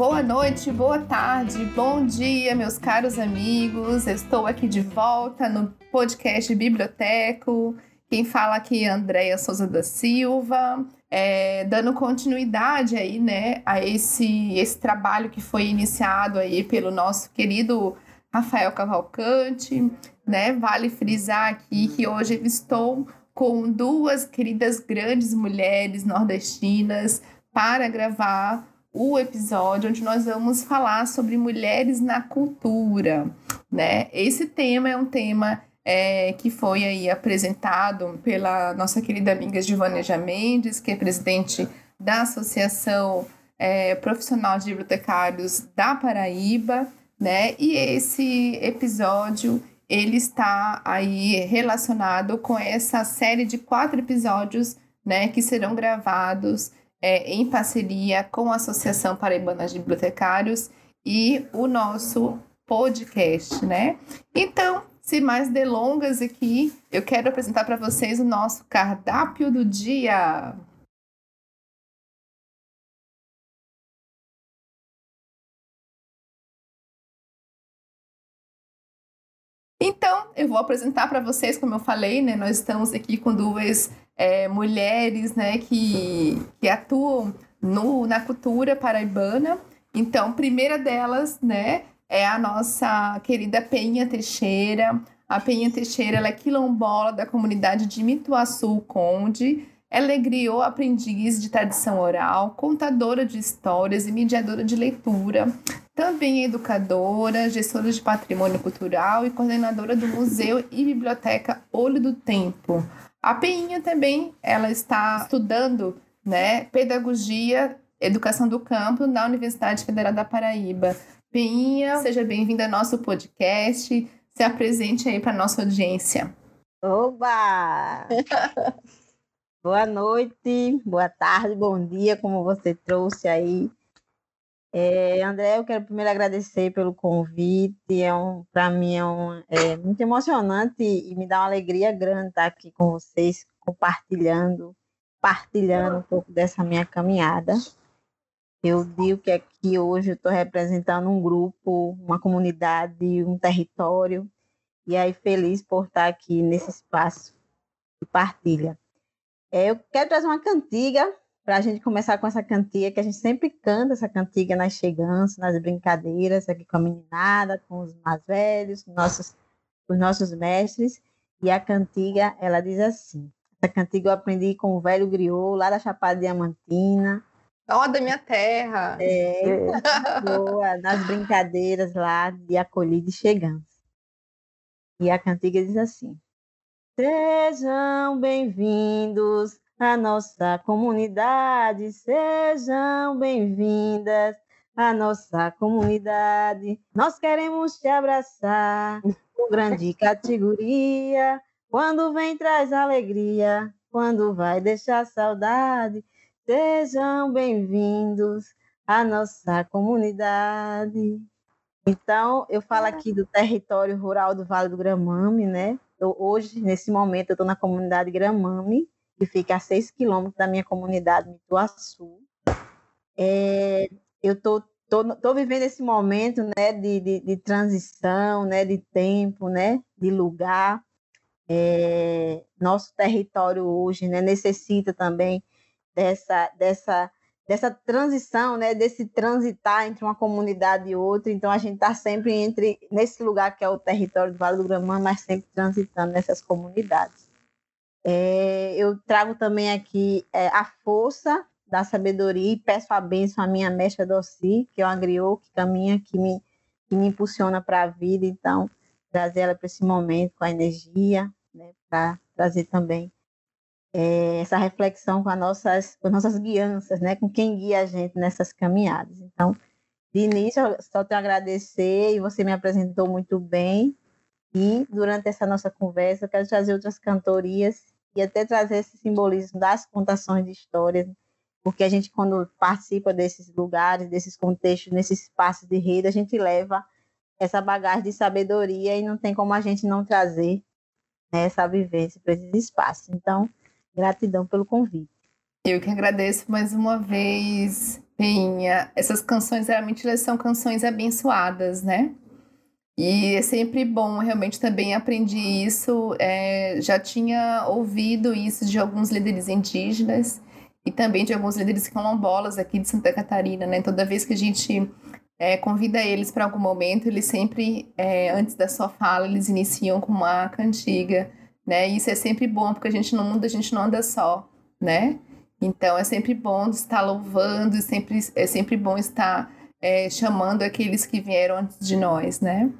boa noite, boa tarde, bom dia, meus caros amigos. Estou aqui de volta no podcast Biblioteco. Quem fala aqui é Andréia Souza da Silva, é, dando continuidade aí, né, a esse, esse trabalho que foi iniciado aí pelo nosso querido Rafael Cavalcante, né? Vale frisar aqui que hoje eu estou com duas queridas grandes mulheres nordestinas para gravar o episódio onde nós vamos falar sobre mulheres na cultura, né? Esse tema é um tema é, que foi aí apresentado pela nossa querida amiga Givaneja Mendes, que é presidente da Associação é, Profissional de Bibliotecários da Paraíba, né? E esse episódio ele está aí relacionado com essa série de quatro episódios, né, que serão gravados é, em parceria com a Associação Paraibana de Bibliotecários e o nosso podcast, né? Então, sem mais delongas aqui, eu quero apresentar para vocês o nosso cardápio do dia. Então, eu vou apresentar para vocês, como eu falei, né? Nós estamos aqui com duas é, mulheres né, que, que atuam no, na cultura paraibana. Então, primeira delas né, é a nossa querida Penha Teixeira. A Penha Teixeira ela é quilombola da comunidade de Mituaçu Conde. Ela é griot aprendiz de tradição oral, contadora de histórias e mediadora de leitura. Também é educadora, gestora de patrimônio cultural e coordenadora do Museu e Biblioteca Olho do Tempo. A Peinha também, ela está estudando, né, pedagogia, educação do campo na Universidade Federal da Paraíba. Peinha, seja bem-vinda ao nosso podcast. Se apresente aí para nossa audiência. Oba! boa noite, boa tarde, bom dia, como você trouxe aí. É, André, eu quero primeiro agradecer pelo convite. É um, para mim é, um, é muito emocionante e me dá uma alegria grande estar aqui com vocês, compartilhando, partilhando um pouco dessa minha caminhada. Eu digo que aqui hoje eu estou representando um grupo, uma comunidade, um território, e aí feliz por estar aqui nesse espaço de partilha. É, eu quero trazer uma cantiga para a gente começar com essa cantiga, que a gente sempre canta essa cantiga nas cheganças, nas brincadeiras, aqui com a meninada, com os mais velhos, com nossos, os nossos mestres. E a cantiga, ela diz assim: essa cantiga eu aprendi com o velho griot, lá da Chapada Diamantina. Ó, oh, da minha terra! É, boa, nas brincadeiras lá de acolhida e chegança. E a cantiga diz assim: Sejam bem-vindos a nossa comunidade. Sejam bem-vindas à nossa comunidade. Nós queremos te abraçar com grande categoria. Quando vem, traz alegria. Quando vai, deixar saudade. Sejam bem-vindos à nossa comunidade. Então, eu falo aqui do território rural do Vale do Gramame, né? Eu, hoje, nesse momento, eu estou na comunidade Gramame, que fica a 6 quilômetros da minha comunidade, Mituaçu. É, eu estou tô, tô, tô, vivendo esse momento né, de, de, de, transição, né, de tempo, né, de lugar. É, nosso território hoje né, necessita também dessa, dessa, dessa transição, né, desse transitar entre uma comunidade e outra. Então, a gente está sempre entre nesse lugar que é o território do Vale do Gramã, mas sempre transitando nessas comunidades. É, eu trago também aqui é, a força da sabedoria e peço a bênção à minha mestra Doci, que é uma griot que caminha, que me, que me impulsiona para a vida. Então, trazer ela para esse momento com a energia, né, para trazer também é, essa reflexão com, as nossas, com as nossas guianças, né, com quem guia a gente nessas caminhadas. Então, de início, só a agradecer e você me apresentou muito bem. E durante essa nossa conversa, eu quero trazer outras cantorias e até trazer esse simbolismo das contações de histórias, porque a gente, quando participa desses lugares, desses contextos, nesses espaços de rede, a gente leva essa bagagem de sabedoria e não tem como a gente não trazer né, essa vivência para esses espaços. Então, gratidão pelo convite. Eu que agradeço mais uma vez, Tem essas canções, realmente elas são canções abençoadas, né? E é sempre bom, realmente também aprendi isso. É, já tinha ouvido isso de alguns líderes indígenas e também de alguns líderes quilombolas aqui de Santa Catarina, né? Toda vez que a gente é, convida eles para algum momento, eles sempre, é, antes da sua fala, eles iniciam com uma cantiga, né? E isso é sempre bom, porque a gente no mundo a gente não anda só, né? Então é sempre bom estar louvando, sempre, é sempre bom estar é, chamando aqueles que vieram antes de nós, né?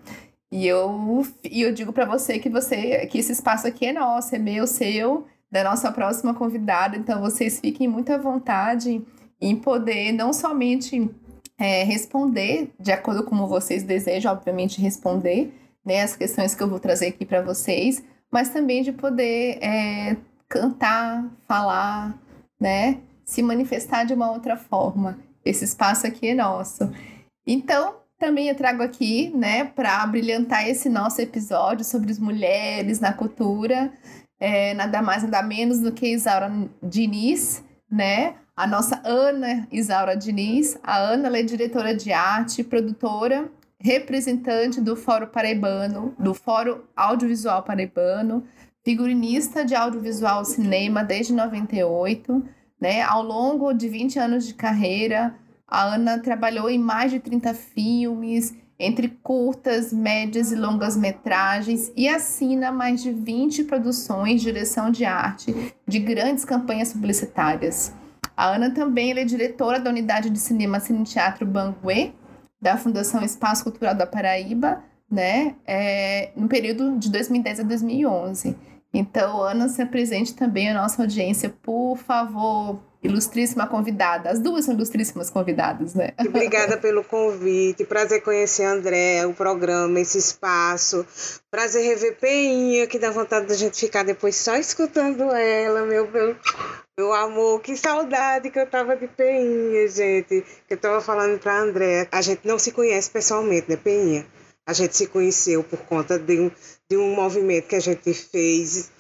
E eu, e eu digo para você que você que esse espaço aqui é nosso, é meu, seu, da nossa próxima convidada. Então vocês fiquem muito à vontade em poder não somente é, responder de acordo com como vocês desejam, obviamente responder né, as questões que eu vou trazer aqui para vocês, mas também de poder é, cantar, falar, né? Se manifestar de uma outra forma. Esse espaço aqui é nosso. Então, também eu trago aqui, né, para brilhantar esse nosso episódio sobre as mulheres na cultura, é, nada mais, nada menos do que Isaura Diniz, né? A nossa Ana Isaura Diniz. A Ana é diretora de arte, produtora, representante do Fórum Paraibano, do Fórum Audiovisual Paraibano, figurinista de audiovisual cinema desde 98, né? Ao longo de 20 anos de carreira, a Ana trabalhou em mais de 30 filmes, entre curtas, médias e longas metragens, e assina mais de 20 produções direção de arte de grandes campanhas publicitárias. A Ana também é diretora da unidade de cinema Cine Teatro Banguê, da Fundação Espaço Cultural da Paraíba, né, é, no período de 2010 a 2011. Então, Ana, se apresente também à nossa audiência, por favor, ilustríssima convidada. As duas são ilustríssimas convidadas, né? Obrigada pelo convite. Prazer conhecer a André, o programa, esse espaço. Prazer rever Peinha, que dá vontade da gente ficar depois só escutando ela, meu, meu, meu amor. Que saudade que eu tava de Peinha, gente. Que eu tava falando pra André. A gente não se conhece pessoalmente, né, Peinha? A gente se conheceu por conta de um, de um movimento que a gente fez.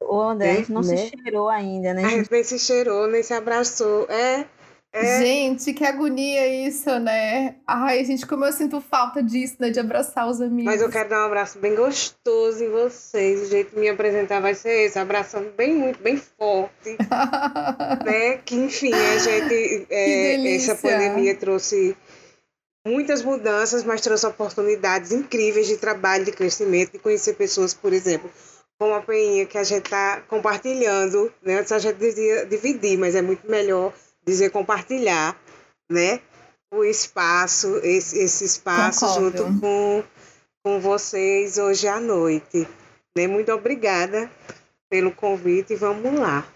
O André, a gente não né? se cheirou ainda, né? A gente nem se cheirou, nem se abraçou. É. É. Gente, que agonia isso, né? Ai, gente, como eu sinto falta disso, né? De abraçar os amigos. Mas eu quero dar um abraço bem gostoso em vocês. O jeito de me apresentar vai ser esse, abraçando bem muito, bem forte. né? Que enfim, a gente. É, essa pandemia trouxe muitas mudanças, mas trouxe oportunidades incríveis de trabalho, de crescimento, de conhecer pessoas, por exemplo, como a Peinha, que a gente está compartilhando, né? Antes a gente dizia dividir, mas é muito melhor dizer compartilhar, né? O espaço, esse, esse espaço Concordo. junto com, com vocês hoje à noite. Né? Muito obrigada pelo convite e vamos lá.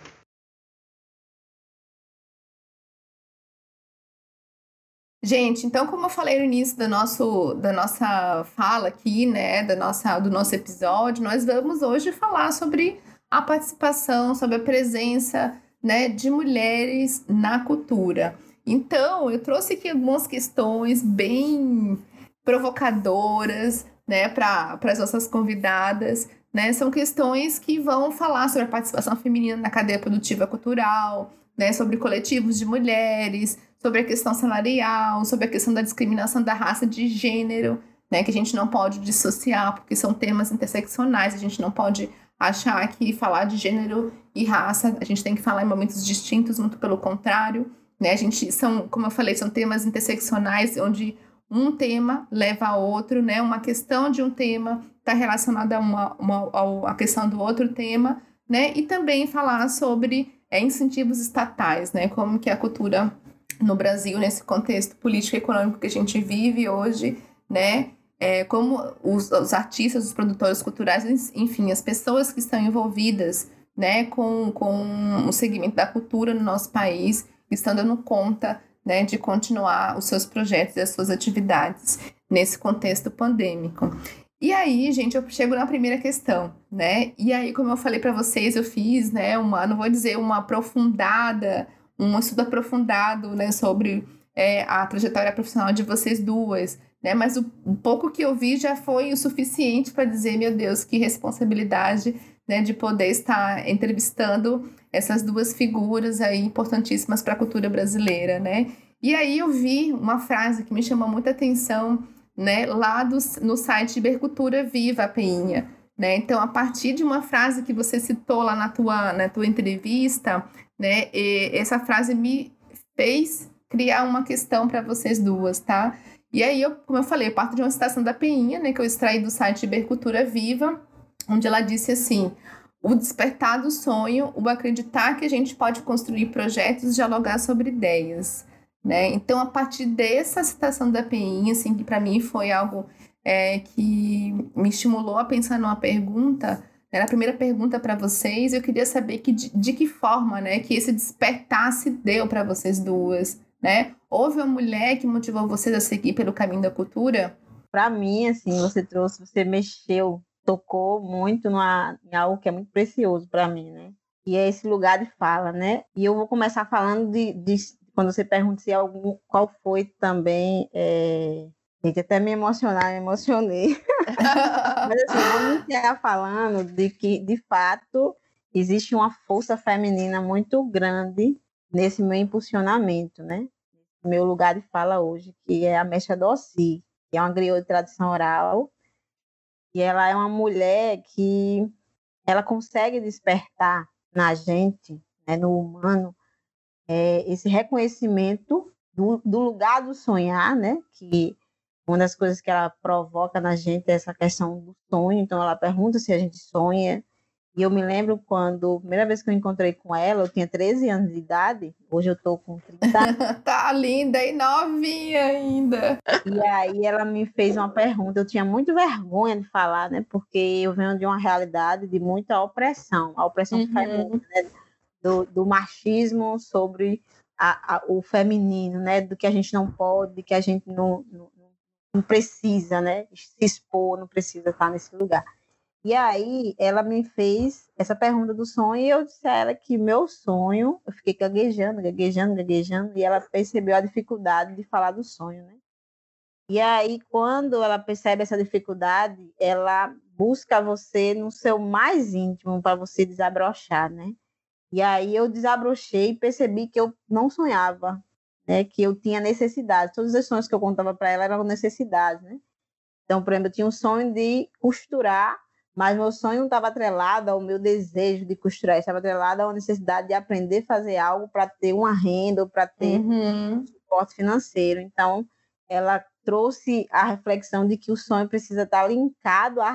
Gente, então como eu falei no início do nosso, da nossa fala aqui, né, da nossa, do nosso episódio, nós vamos hoje falar sobre a participação, sobre a presença, né, de mulheres na cultura. Então, eu trouxe aqui algumas questões bem provocadoras, né, para as nossas convidadas, né? São questões que vão falar sobre a participação feminina na cadeia produtiva cultural, né, sobre coletivos de mulheres, sobre a questão salarial, sobre a questão da discriminação da raça de gênero, né, que a gente não pode dissociar, porque são temas interseccionais, a gente não pode achar que falar de gênero e raça, a gente tem que falar em momentos distintos, muito pelo contrário, né, a gente são, como eu falei, são temas interseccionais, onde um tema leva a outro, né, uma questão de um tema está relacionada a uma, uma, a questão do outro tema, né, e também falar sobre é, incentivos estatais, né, como que a cultura no Brasil, nesse contexto político e econômico que a gente vive hoje, né? É, como os, os, artistas, os produtores culturais, enfim, as pessoas que estão envolvidas né, com, com o segmento da cultura no nosso país, estão dando conta né, de continuar os seus projetos e as suas atividades nesse contexto pandêmico. E aí, gente, eu chego na primeira questão, né? E aí, como eu falei para vocês, eu fiz, né, uma, não vou dizer uma aprofundada um estudo aprofundado né, sobre é, a trajetória profissional de vocês duas, né? Mas o, pouco que eu vi já foi o suficiente para dizer, meu Deus, que responsabilidade né, de poder estar entrevistando essas duas figuras aí importantíssimas para a cultura brasileira, né? E aí eu vi uma frase que me chamou muita atenção, né, lá do, no site Bercultura Viva, Peinha. Né? Então, a partir de uma frase que você citou lá na tua, na tua entrevista, né, essa frase me fez criar uma questão para vocês duas, tá? E aí, eu, como eu falei, eu parto de uma citação da Peinha, né, que eu extraí do site Bercultura Viva, onde ela disse assim: o despertar do sonho, o acreditar que a gente pode construir projetos, dialogar sobre ideias. Né? Então, a partir dessa citação da Peinha, assim, que para mim foi algo é, que me estimulou a pensar numa pergunta, era a primeira pergunta para vocês, eu queria saber que, de, de, que forma né, que esse despertar se deu para vocês duas. Né? Houve uma mulher que motivou vocês a seguir pelo caminho da cultura? Para mim, assim, você trouxe, você mexeu, tocou muito numa, em algo que é muito precioso para mim, né? E é esse lugar de fala, né? E eu vou começar falando de, de quando você pergunta se algum, qual foi também. É... Gente, até me emocionar, me emocionei. Mas assim, vamos iniciar falando de que, de fato, existe uma força feminina muito grande nesse meu impulsionamento, né? Meu lugar de fala hoje, que é a Mecha Dossi, que é uma griot de tradição oral. E ela é uma mulher que ela consegue despertar na gente, né, no humano, é, esse reconhecimento do, do, lugar do sonhar, né? Que uma das coisas que ela provoca na gente é essa questão do sonho. Então, ela pergunta se a gente sonha. E eu me lembro quando, a primeira vez que eu encontrei com ela, eu tinha 13 anos de idade, hoje eu tô com 30. tá linda e novinha ainda. E aí ela me fez uma pergunta, eu tinha muito vergonha de falar, né? Porque eu venho de uma realidade de muita opressão, a opressão uhum. feminina, né? do, do machismo sobre a, a, o feminino, né? Do que a gente não pode, que a gente não, não, não precisa, né? Se expor, não precisa estar nesse lugar. E aí ela me fez essa pergunta do sonho e eu disse a ela que meu sonho, eu fiquei gaguejando, gaguejando, gaguejando, e ela percebeu a dificuldade de falar do sonho, né? E aí, quando ela percebe essa dificuldade, ela busca você no seu mais íntimo para você desabrochar, né? E aí eu desabrochei e percebi que eu não sonhava, né? Que eu tinha necessidade. Todos os sonhos que eu contava para ela eram necessidades, né? Então, por exemplo, eu tinha um sonho de costurar, mas meu sonho não estava atrelado ao meu desejo de costurar, estava atrelado à necessidade de aprender a fazer algo para ter uma renda ou para ter uhum. um suporte financeiro. Então, ela trouxe a reflexão de que o sonho precisa estar linkado à,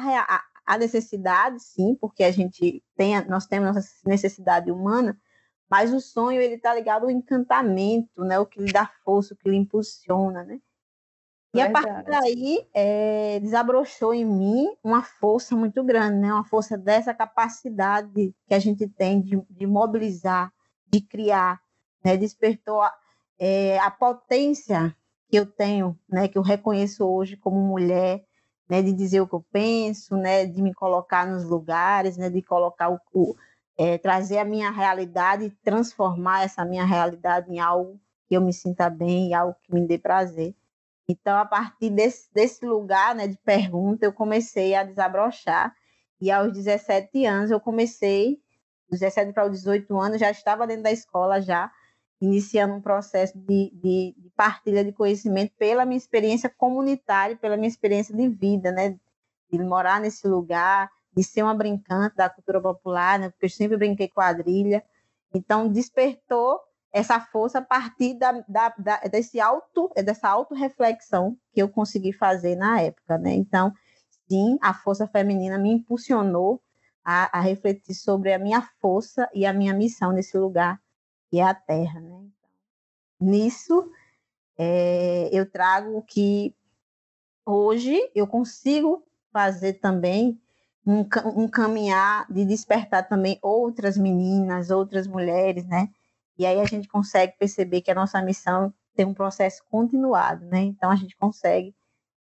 a necessidade, sim, porque a gente tem, nós temos nossa necessidade humana, mas o sonho ele está ligado ao encantamento, né? O que lhe dá força, o que lhe impulsiona, né? E Verdade. a partir daí é, desabrochou em mim uma força muito grande, né? Uma força dessa capacidade que a gente tem de, de mobilizar, de criar, né? Despertou a, é, a potência que eu tenho, né? Que eu reconheço hoje como mulher, né, de dizer o que eu penso, né, de me colocar nos lugares, né, de colocar o, o é, trazer a minha realidade transformar essa minha realidade em algo que eu me sinta bem, algo que me dê prazer. Então, a partir desse, desse lugar né, de pergunta, eu comecei a desabrochar. E aos 17 anos, eu comecei, 17 para os 18 anos, já estava dentro da escola já, iniciando um processo de, de, de, partilha de conhecimento pela minha experiência comunitária, pela minha experiência de vida, né? De morar nesse lugar, de ser uma brincante da cultura popular, né? Porque eu sempre brinquei quadrilha. Então, despertou essa força a partir da, da, da, desse auto, dessa auto-reflexão que eu consegui fazer na época, né? Então, sim, a força feminina me impulsionou a, a refletir sobre a minha força e a minha missão nesse lugar que é a terra. Né? Então, nisso, é, eu trago que hoje eu consigo fazer também um, um, caminhar de despertar também outras meninas, outras mulheres, né? E aí a gente consegue perceber que a nossa missão tem um processo continuado, né? Então a gente consegue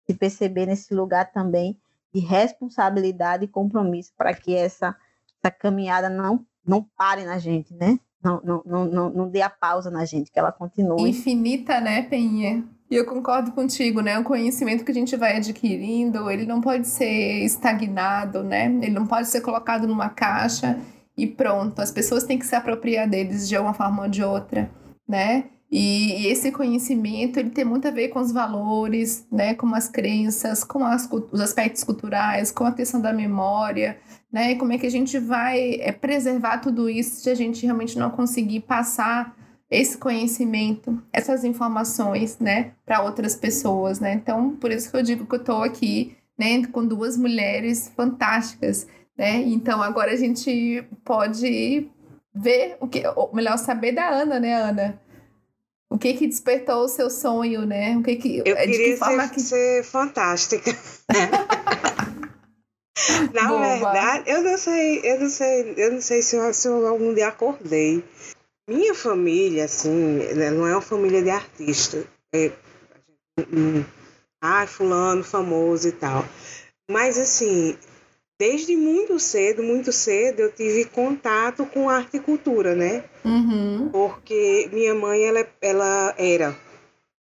se perceber nesse lugar também de responsabilidade e compromisso para que essa, essa caminhada não, não pare na gente, né? não, não, não, não dê a pausa na gente, que ela continue. Infinita, né, Penha? E eu concordo contigo, né? O conhecimento que a gente vai adquirindo, ele não pode ser estagnado, né? Ele não pode ser colocado numa caixa e pronto. As pessoas têm que se apropriar deles de uma forma ou de outra, né? E, esse conhecimento ele tem muito a ver com os valores, né, com as crenças, com as, os aspectos culturais, com a questão da memória, né, como é que a gente vai é, preservar tudo isso se a gente realmente não conseguir passar esse conhecimento, essas informações, né, para outras pessoas, né? Então, por isso que eu digo que eu estou aqui, né, com duas mulheres fantásticas, né? Então, agora a gente pode ver o que, ou melhor, saber da Ana, né, Ana? O que que despertou o seu sonho, né? O que que eu é, de queria que forma ser, que... ser fantástica. Na Boa. verdade, eu não sei, eu não sei, eu não sei se eu, se eu algum dia acordei. Minha família, assim, né, não é uma família de artista. É, ah, fulano famoso e tal. Mas assim, desde muito cedo, muito cedo, eu tive contato com arte e cultura, né? Uhum. Porque minha mãe, ela, ela era,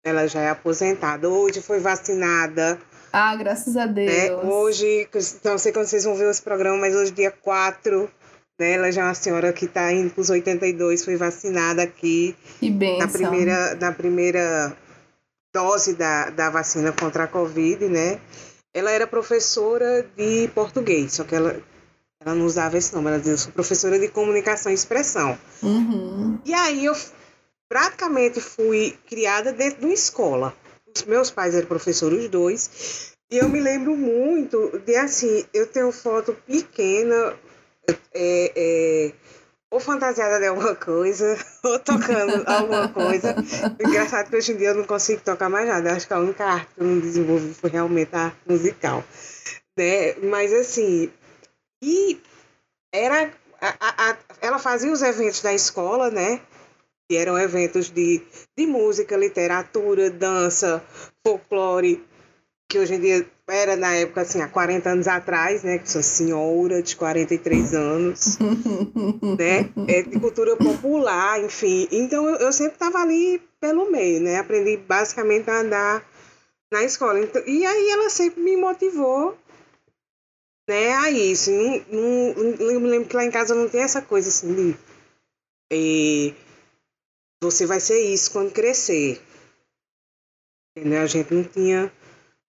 ela já é aposentada, hoje foi vacinada. Ah, graças a né? Deus. Né? Hoje, não sei quando vocês vão ver esse programa, mas hoje, dia 4, né? Ela já é uma senhora que está indo para os 82, foi vacinada aqui. Que bem. Na primeira, na primeira dose da, da vacina contra a Covid, né? ela era professora de português, só que ela, ela não usava esse nome, ela dizia, eu sou professora de comunicação e expressão. Uhum. E aí eu praticamente fui criada dentro de uma escola. Os meus pais eram professores, os dois, e eu me lembro muito de, assim, eu tenho foto pequena, é, é, ou fantasiada de alguma coisa, ou tocando alguma coisa. Engraçado que hoje em dia eu não consigo tocar mais nada. Acho que a única arte que eu não desenvolvi foi realmente a arte musical. Né? Mas assim, e era. A, a, ela fazia os eventos da escola, né? Que eram eventos de, de música, literatura, dança, folclore, que hoje em dia era na época, assim, há 40 anos atrás, né? Que sou senhora de 43 anos, né? É de cultura popular, enfim. Então eu, eu sempre estava ali pelo meio, né? Aprendi basicamente a andar na escola. Então, e aí ela sempre me motivou, né? A isso. Não, não, eu me lembro que lá em casa não tem essa coisa assim de. É, você vai ser isso quando crescer. Entendeu? A gente não tinha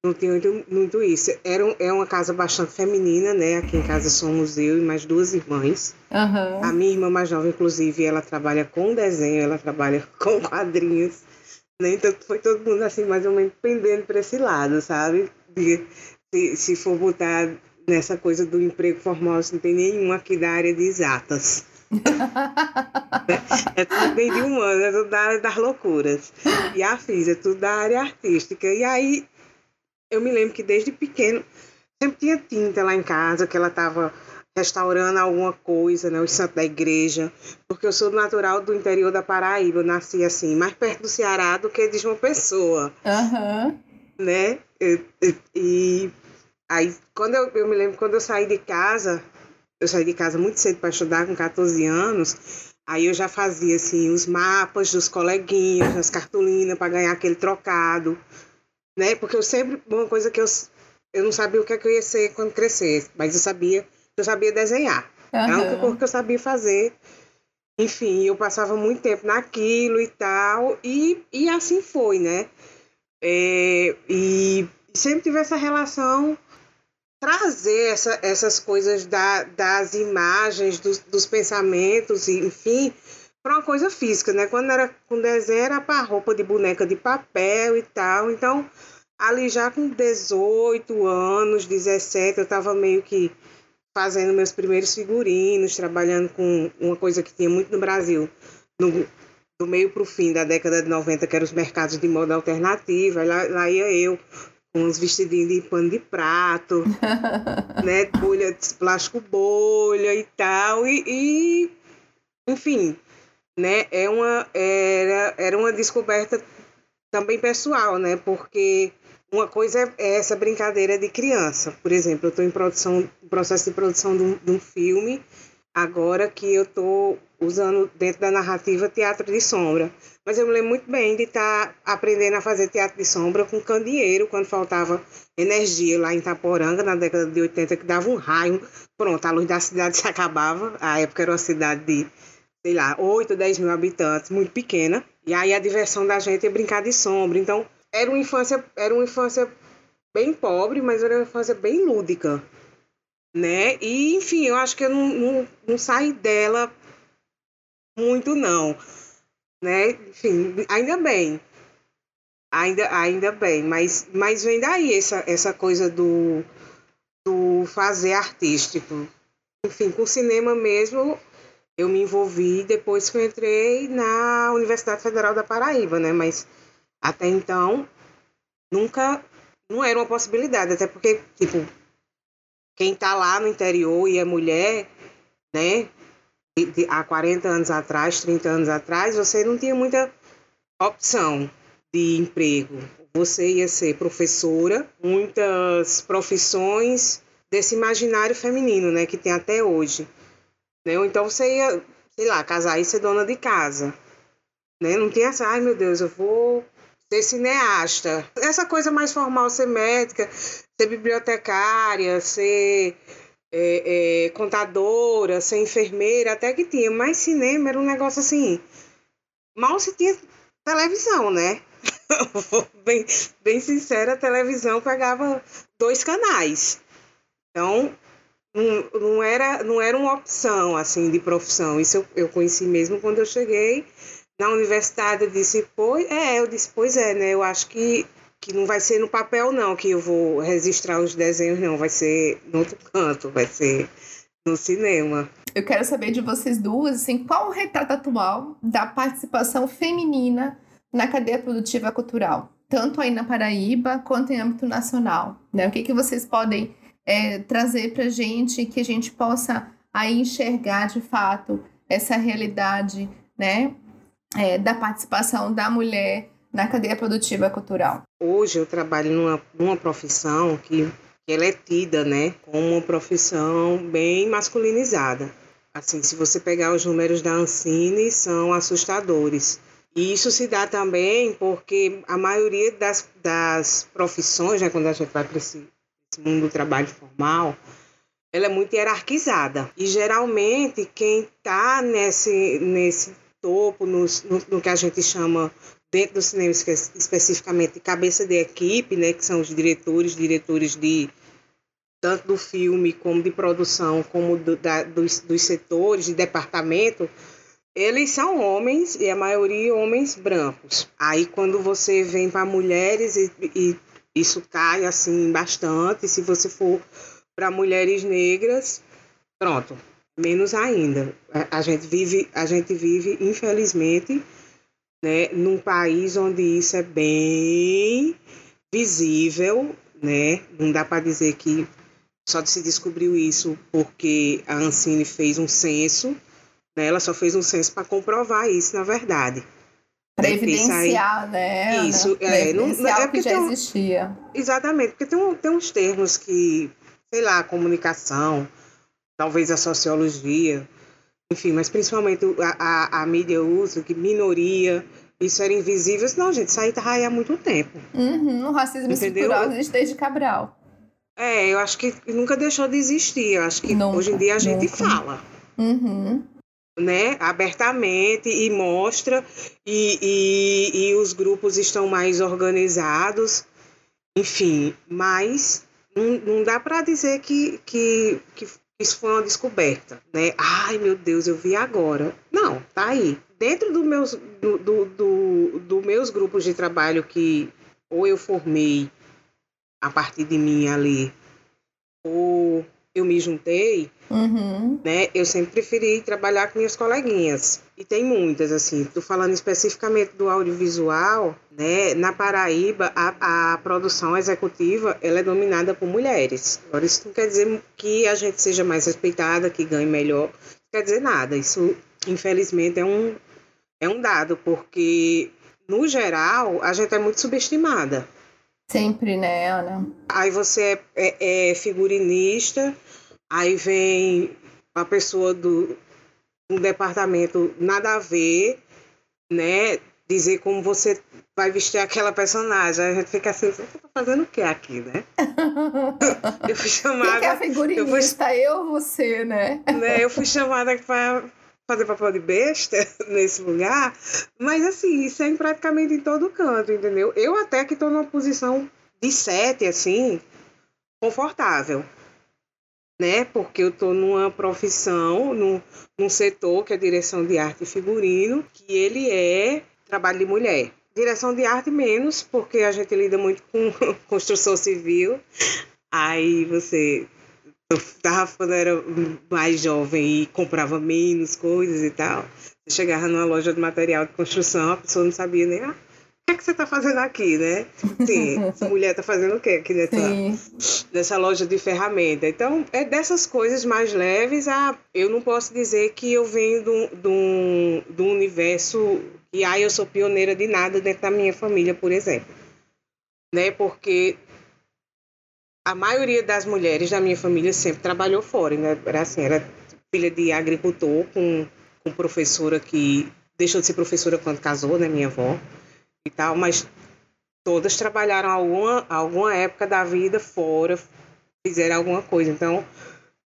não tinha muito, muito isso. Era, é uma casa bastante feminina, né? Aqui em casa somos eu e mais duas irmãs. Uhum. A minha irmã mais nova, inclusive, ela trabalha com desenho, ela trabalha com quadrinhos. Né? Então foi todo mundo assim, mais ou menos pendendo para esse lado, sabe? De, se, se for botar nessa coisa do emprego formal, assim, não tem nenhum aqui da área de exatas. é tudo bem de humano, é tudo da área das loucuras. E a FIS é tudo da área artística. E aí eu me lembro que desde pequeno sempre tinha tinta lá em casa, que ela estava restaurando alguma coisa, né, os santos da igreja, porque eu sou natural do interior da Paraíba, eu nasci assim, mais perto do Ceará do que de João Pessoa. Uhum. Né? E, e, e, aí, quando eu, eu me lembro, quando eu saí de casa, eu saí de casa muito cedo para estudar, com 14 anos, aí eu já fazia, assim, os mapas dos coleguinhas, as cartolinas para ganhar aquele trocado né? Porque eu sempre, uma coisa que eu, eu não sabia o que, é que eu ia ser quando crescesse, mas eu sabia, eu sabia desenhar. Uhum. Era a única coisa que eu sabia fazer. Enfim, eu passava muito tempo naquilo e tal, e, e assim foi, né? É, e sempre tive essa relação, trazer essa, essas coisas da, das imagens, dos, dos pensamentos, enfim, para uma coisa física, né? Quando era com desenho era para roupa de boneca de papel e tal. Então, ali já com 18 anos, 17, eu estava meio que fazendo meus primeiros figurinos, trabalhando com uma coisa que tinha muito no Brasil, no, do meio para o fim da década de 90, que eram os mercados de moda alternativa. Lá, lá ia eu com uns vestidinhos de pano de prato, né? Bolha de plástico bolha e tal. E, e enfim, né, é uma, era, era uma descoberta também pessoal, né, porque uma coisa é essa brincadeira de criança. Por exemplo, eu estou em produção, processo de produção de um, de um filme, agora que eu estou usando dentro da narrativa teatro de sombra. Mas eu me lembro muito bem de estar tá aprendendo a fazer teatro de sombra com candeeiro, quando faltava energia lá em Itaporanga, na década de 80, que dava um raio. Pronto, a luz da cidade se acabava. A época era uma cidade de sei lá, 8, 10 mil habitantes, muito pequena. E aí a diversão da gente é brincar de sombra. Então, era uma infância, era uma infância bem pobre, mas era uma infância bem lúdica. Né? E, enfim, eu acho que eu não, não, não saí dela muito, não. Né? Enfim, ainda bem. Ainda, ainda bem, mas, mas vem daí essa, essa coisa do, do fazer artístico. Enfim, com cinema mesmo, eu me envolvi depois que eu entrei na Universidade Federal da Paraíba, né? Mas até então nunca não era uma possibilidade, até porque tipo quem tá lá no interior e é mulher, né? De, há 40 anos atrás, 30 anos atrás, você não tinha muita opção de emprego. Você ia ser professora, muitas profissões desse imaginário feminino, né, que tem até hoje. Né? Ou então você ia, sei lá, casar e ser dona de casa. Né? Não tinha essa, ai meu Deus, eu vou ser cineasta. Essa coisa mais formal, ser médica, ser bibliotecária, ser é, é, contadora, ser enfermeira, até que tinha. Mas cinema era um negócio assim. Mal se tinha televisão, né? bem, bem sincera, a televisão pegava dois canais. Então, não, não, era, não era uma opção assim de profissão. Isso eu, eu conheci mesmo quando eu cheguei na universidade. Eu disse, pois é, eu disse, pois é, né? Eu acho que, que não vai ser no papel, não, que eu vou registrar os desenhos, não. Vai ser no outro canto, vai ser no cinema. Eu quero saber de vocês duas, assim, qual o retrato atual da participação feminina na cadeia produtiva cultural, tanto aí na Paraíba quanto em âmbito nacional, né? O que, que vocês podem é, trazer para a gente que a gente possa aí enxergar de fato essa realidade né, é, da participação da mulher na cadeia produtiva cultural. Hoje eu trabalho numa, numa profissão que, que ela é tida né, como uma profissão bem masculinizada. Assim, se você pegar os números da Ancine, são assustadores. E isso se dá também porque a maioria das, das profissões, né, quando a gente vai para esse mundo do trabalho formal, ela é muito hierarquizada. E geralmente quem está nesse, nesse topo, no, no, no, que a gente chama dentro do cinema especificamente cabeça de equipe, né, que são os diretores, diretores de tanto do filme como de produção, como do, da, dos, dos setores, de departamento, eles são homens e a maioria homens brancos. Aí quando você vem para mulheres e, e isso cai assim bastante. Se você for para mulheres negras, pronto, menos ainda. A, gente vive, a gente vive infelizmente, né, num país onde isso é bem visível, né? Não dá para dizer que só se descobriu isso porque a Ancine fez um censo, né? Ela só fez um censo para comprovar isso, na verdade. Para evidenciar, né? Isso, é, não, é porque que já um, existia. Exatamente, porque tem, um, tem uns termos que, sei lá, comunicação, talvez a sociologia, enfim, mas principalmente a, a, a mídia usa, que minoria, isso era invisível. Não, gente, isso aí tá aí há muito tempo. Uhum, o racismo Entendeu? estrutural existe desde Cabral. É, eu acho que nunca deixou de existir. Eu acho que nunca, hoje em dia a gente nunca. fala. Uhum né, abertamente e mostra, e, e, e os grupos estão mais organizados, enfim, mas não, não dá para dizer que, que, que isso foi uma descoberta, né? Ai, meu Deus, eu vi agora. Não, tá aí. Dentro do meus, do, do, do, do meus grupos de trabalho que ou eu formei a partir de mim ali, ou eu me juntei, uhum. né? Eu sempre preferi trabalhar com minhas coleguinhas. E tem muitas, assim. Tô falando especificamente do audiovisual, né? Na Paraíba, a, a produção executiva, ela é dominada por mulheres. Agora, isso não quer dizer que a gente seja mais respeitada, que ganhe melhor. Não quer dizer nada. Isso, infelizmente, é um, é um dado, porque, no geral, a gente é muito subestimada. Sempre, né, Ana? Aí você é, é, é figurinista, aí vem a pessoa do um departamento nada a ver, né? Dizer como você vai vestir aquela personagem. A gente fica assim, você tá fazendo o que aqui, né? eu fui chamada. Quem que é figurinista? Eu, fui, eu ou você, né? né? Eu fui chamada para fazer papel de besta nesse lugar, mas assim, isso é praticamente em todo canto, entendeu? Eu até que estou numa posição de sete, assim, confortável, né? Porque eu estou numa profissão, num, num setor que é direção de arte e figurino, que ele é trabalho de mulher. Direção de arte menos, porque a gente lida muito com construção civil. Aí você eu tava quando eu era mais jovem e comprava menos coisas e tal. Você chegava numa loja de material de construção, a pessoa não sabia nem ah, o que é que você está fazendo aqui, né? Sim, essa mulher está fazendo o quê aqui nessa, nessa loja de ferramenta? Então, é dessas coisas mais leves, a, eu não posso dizer que eu venho um universo e aí eu sou pioneira de nada dentro da minha família, por exemplo. Né? Porque a maioria das mulheres da minha família sempre trabalhou fora, né? Era assim, era filha de agricultor com, com professora que deixou de ser professora quando casou, né, minha avó e tal, mas todas trabalharam alguma alguma época da vida fora, fizeram alguma coisa. Então,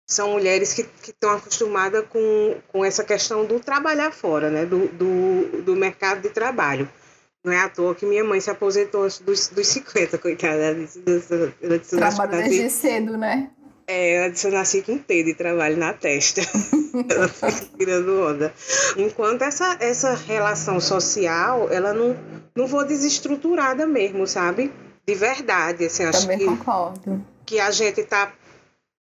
são mulheres que estão acostumadas com, com essa questão do trabalhar fora, né? Do, do, do mercado de trabalho. Não é à toa que minha mãe se aposentou dos, dos 50, coitada. Ela disse, ela disse, Trabalho desde cedo, né? É, ela disse, eu nasci com T de trabalho na testa. ela foi tirando onda. Enquanto essa, essa relação social, ela não, não vou desestruturada mesmo, sabe? De verdade, assim, acho Também que, concordo. Que a gente tá,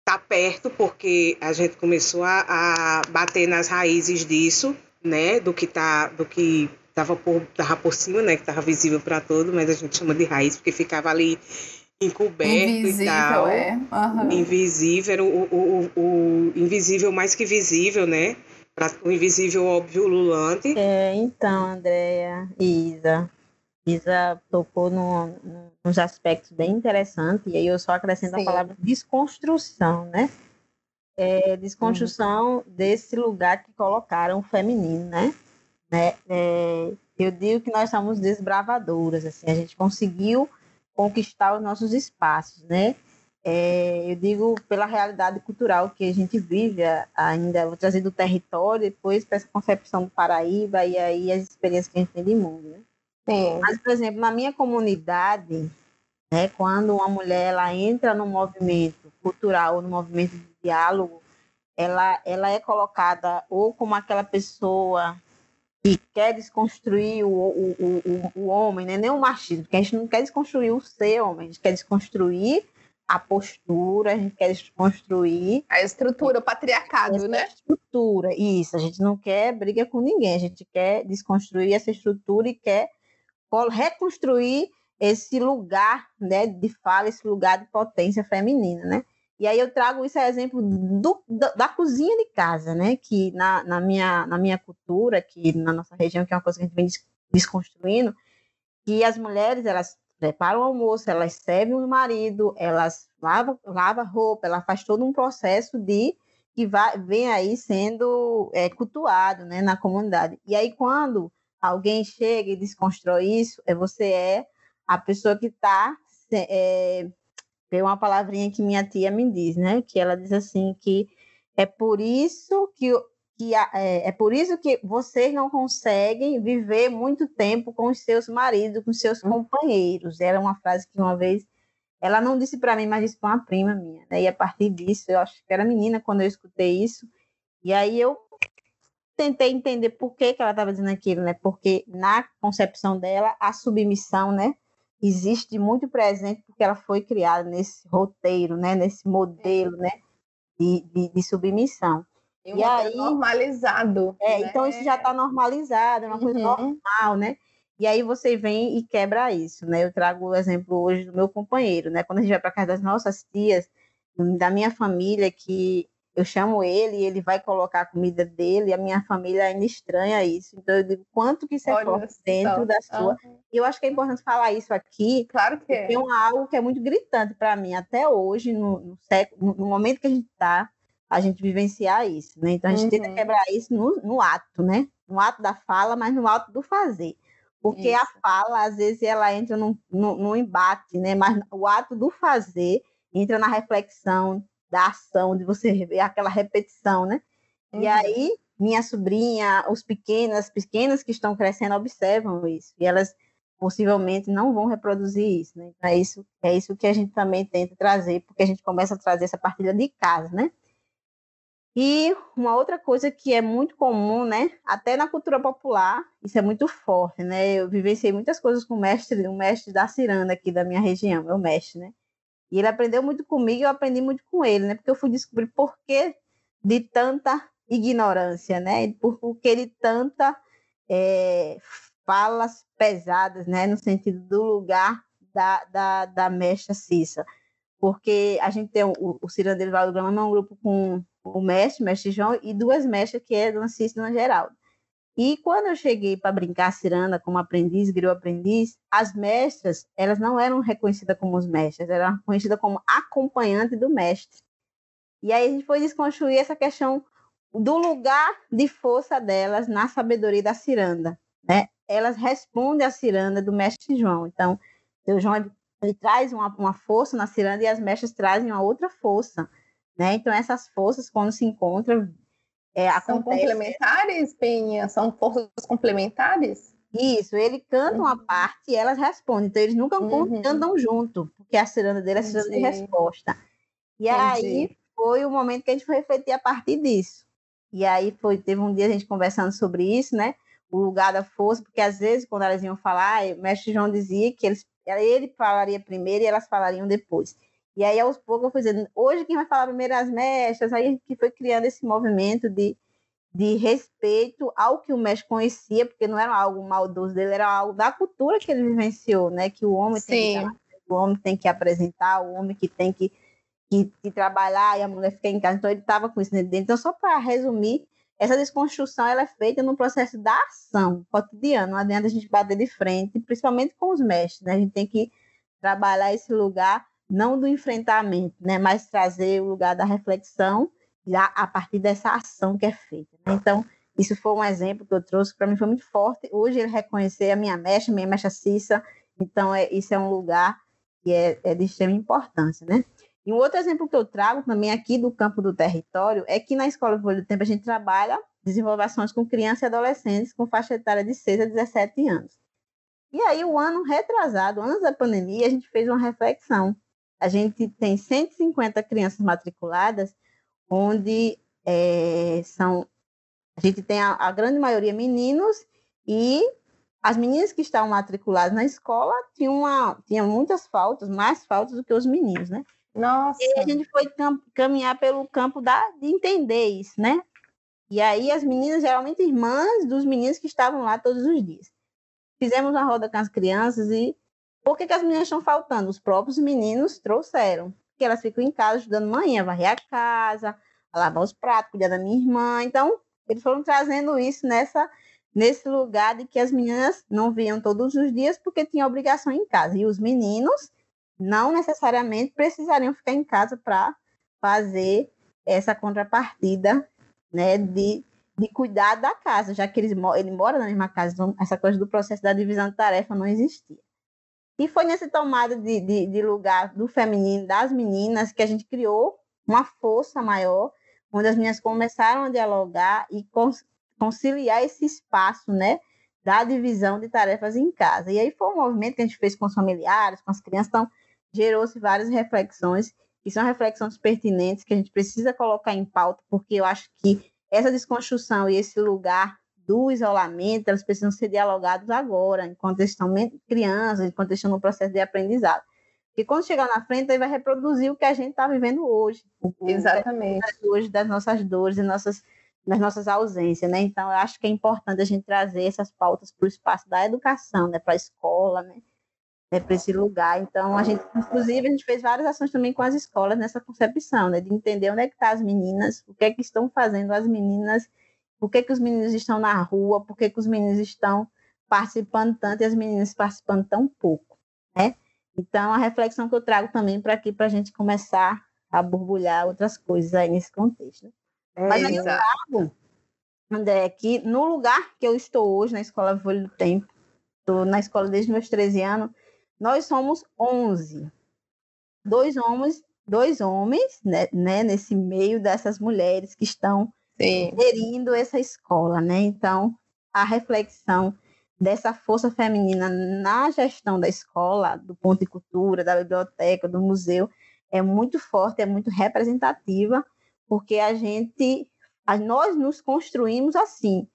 tá perto, porque a gente começou a, a bater nas raízes disso, né? Do que tá, do que tava por, tava por cima, né? Que tava visível para todo, mas a gente chama de raiz porque ficava ali encoberto invisível, e tal. É. Uhum. Invisível, o, o, o, o, invisível mais que visível, né? Pra, o invisível óbvio lulante. É, então, Andréia, Isa. Isa tocou no, no, nos aspectos bem interessantes, e aí eu só acrescento Sim. a palavra desconstrução, né? É, desconstrução uhum. desse lugar que colocaram o feminino, né? Né? É, eu digo que nós somos desbravadoras, assim, a gente conseguiu conquistar os nossos espaços, né? É, eu digo pela realidade cultural que a gente vive ainda, vou trazer do território, depois para essa concepção do Paraíba e aí as experiências que a gente tem de mundo, né? Sim. Mas, por exemplo, na minha comunidade, né, quando uma mulher ela entra no movimento cultural, no movimento de diálogo, ela, ela é colocada ou como aquela pessoa que quer desconstruir o, o, o, o homem, né? nem o machismo, porque a gente não quer desconstruir o ser homem, a gente quer desconstruir a postura, a gente quer desconstruir a estrutura, o patriarcado, né? Estrutura, isso. A gente não quer briga com ninguém, a gente quer desconstruir essa estrutura e quer reconstruir esse lugar, né, de fala, esse lugar de potência feminina, né? E aí eu trago isso a exemplo do, da, da, cozinha de casa, né? Que na, na, minha, na minha cultura, que na nossa região, que é uma coisa que a gente vem desconstruindo, que as mulheres, elas preparam o almoço, elas servem o marido, elas lavam lava roupa, ela faz todo um processo de que vai, vem aí sendo é, cultuado né, na comunidade. E aí, quando alguém chega e desconstrói isso, é você é a pessoa que está é, tem uma palavrinha que minha tia me diz, né? Que ela diz assim que é por isso que, que é, é por isso que vocês não conseguem viver muito tempo com os seus maridos, com seus hum. companheiros. Era uma frase que uma vez ela não disse para mim, mas disse para uma prima minha. Né? E a partir disso, eu acho que era menina quando eu escutei isso. E aí eu tentei entender por que, que ela estava dizendo aquilo, né? Porque na concepção dela, a submissão, né? Existe muito presente porque ela foi criada nesse roteiro, né, nesse modelo, né, de, de, de submissão. E, e aí normalizado. É, né? então isso já está normalizado, é uma uhum. coisa normal, né? E aí você vem e quebra isso, né? Eu trago o exemplo hoje do meu companheiro, né? Quando a gente vai para casa das nossas tias, da minha família, que eu chamo ele e ele vai colocar a comida dele, a minha família ainda estranha isso. Então eu digo quanto que isso é forte dentro da sua. E eu acho que é importante falar isso aqui. Claro que é. Tem algo que é muito gritante para mim até hoje, no, no, século, no momento que a gente está, a gente vivenciar isso, né? Então a gente uhum. tenta quebrar isso no, no ato, né? No ato da fala, mas no ato do fazer. Porque isso. a fala, às vezes, ela entra num, num, num embate, né? Mas o ato do fazer entra na reflexão, da ação, de você ver aquela repetição, né? Uhum. E aí minha sobrinha, os pequenos, as pequenas que estão crescendo observam isso, e elas possivelmente não vão reproduzir isso, né? Então, é isso, é isso que a gente também tenta trazer, porque a gente começa a trazer essa partilha de casa, né? E uma outra coisa que é muito comum, né? Até na cultura popular, isso é muito forte, né? Eu vivenciei muitas coisas com o mestre, o mestre da ciranda aqui da minha região, meu mestre, né? E ele aprendeu muito comigo e eu aprendi muito com ele, né? Porque eu fui descobrir por que de tanta ignorância, né? Por que de tanta é, falas pesadas, né? No sentido do lugar da, da, da mestra Cissa. Porque a gente tem o, o Cirandeiro Vale do Grama, é um grupo com o mestre, mestre João, e duas mestras, que é Dona Cícera e Dona Geraldo. E quando eu cheguei para brincar ciranda como aprendiz, griou aprendiz, as mestras, elas não eram reconhecidas como os mestres, eram reconhecidas como acompanhante do mestre. E aí a gente foi desconstruir essa questão do lugar de força delas na sabedoria da ciranda, né? Elas respondem à ciranda do mestre João. Então, o João ele, ele traz uma, uma força na ciranda e as mestras trazem uma outra força. Né? Então, essas forças, quando se encontram, é, São complementares, Penha? São forças complementares? Isso, ele canta uhum. uma parte e elas respondem. Então, eles nunca uhum. andam junto, porque a ciranda dele é a ciranda de resposta. E Entendi. aí foi o momento que a gente foi refletir a partir disso. E aí foi, teve um dia a gente conversando sobre isso, né? O lugar da força, porque às vezes, quando elas iam falar, o mestre João dizia que eles, ele falaria primeiro e elas falariam depois. E aí, aos poucos, eu fui dizendo, hoje quem vai falar primeiro é as mestras, aí que foi criando esse movimento de, de respeito ao que o mestre conhecia, porque não era algo maldoso dele, era algo da cultura que ele vivenciou, né? Que o homem tem que, o homem tem que apresentar, o homem que tem que, que, que trabalhar e a mulher ficar em casa. Então, ele estava com isso dentro. Então, só para resumir, essa desconstrução ela é feita no processo da ação cotidiana, não adianta a gente bater de frente, principalmente com os mestres, né? A gente tem que trabalhar esse lugar não do enfrentamento, né, mas trazer o lugar da reflexão já a partir dessa ação que é feita. Né? Então, isso foi um exemplo que eu trouxe, para mim foi muito forte. Hoje ele reconhecer a minha mestra, minha mestra Cissa, então é, isso é um lugar que é, é de extrema importância, né? E um outro exemplo que eu trago também aqui do campo do território é que na Escola Folha do Tempo a gente trabalha desenvolvações com crianças e adolescentes com faixa etária de 6 a 17 anos. E aí, o ano retrasado, antes da pandemia, a gente fez uma reflexão a gente tem 150 crianças matriculadas, onde é, são a gente tem a, a, grande maioria meninos e as meninas que estavam matriculadas na escola tinham, uma, tinham muitas faltas, mais faltas do que os meninos, né? Nossa. E a gente foi caminhar pelo campo da, de entender isso, né? E aí as meninas, geralmente irmãs dos meninos que estavam lá todos os dias. Fizemos uma roda com as crianças e por que, que as meninas estão faltando? Os próprios meninos trouxeram. Porque elas ficam em casa ajudando a mãe a varrer a casa, a lavar os pratos, cuidar da minha irmã. Então, eles foram trazendo isso nessa nesse lugar de que as meninas não viam todos os dias porque tinham obrigação em casa. E os meninos não necessariamente precisariam ficar em casa para fazer essa contrapartida né, de, de cuidar da casa, já que eles, ele mora na mesma casa, então essa coisa do processo da divisão de tarefa não existia. E foi nessa tomada de, de, de, lugar do feminino, das meninas, que a gente criou uma força maior, onde as meninas começaram a dialogar e conciliar esse espaço, né, da divisão de tarefas em casa. E aí foi um movimento que a gente fez com os familiares, com as crianças, então gerou-se várias reflexões, que são reflexões pertinentes que a gente precisa colocar em pauta, porque eu acho que essa desconstrução e esse lugar do isolamento, elas precisam ser dialogadas agora, enquanto estão crianças, enquanto estão no processo de aprendizado. Porque quando chegar na frente, ele vai reproduzir o que a gente está vivendo hoje. Exatamente. Hoje das nossas dores e nossas, das nossas ausências, né? Então, eu acho que é importante a gente trazer essas pautas para o espaço da educação, né? Para a escola, né? né? Para esse lugar. Então, a gente, inclusive, a gente fez várias ações também com as escolas nessa concepção, né? De entender onde é que estão tá as meninas, o que é que estão fazendo as meninas por que, que os meninos estão na rua, por que, que os meninos estão participando tanto e as meninas participando tão pouco, né? Então, a reflexão que eu trago também para aqui, para a gente começar a borbulhar outras coisas aí nesse contexto. É, Mas aí eu trago, André, que no lugar que eu estou hoje, na Escola Folha do Tempo, estou na escola desde meus 13 anos, nós somos 11. Dois homens, dois homens né, né, nesse meio dessas mulheres que estão gerindo essa escola, né? Então, a reflexão dessa força feminina na gestão da escola, do ponto de cultura, da biblioteca, do museu, é muito forte, é muito representativa, porque a gente, nós nos construímos assim.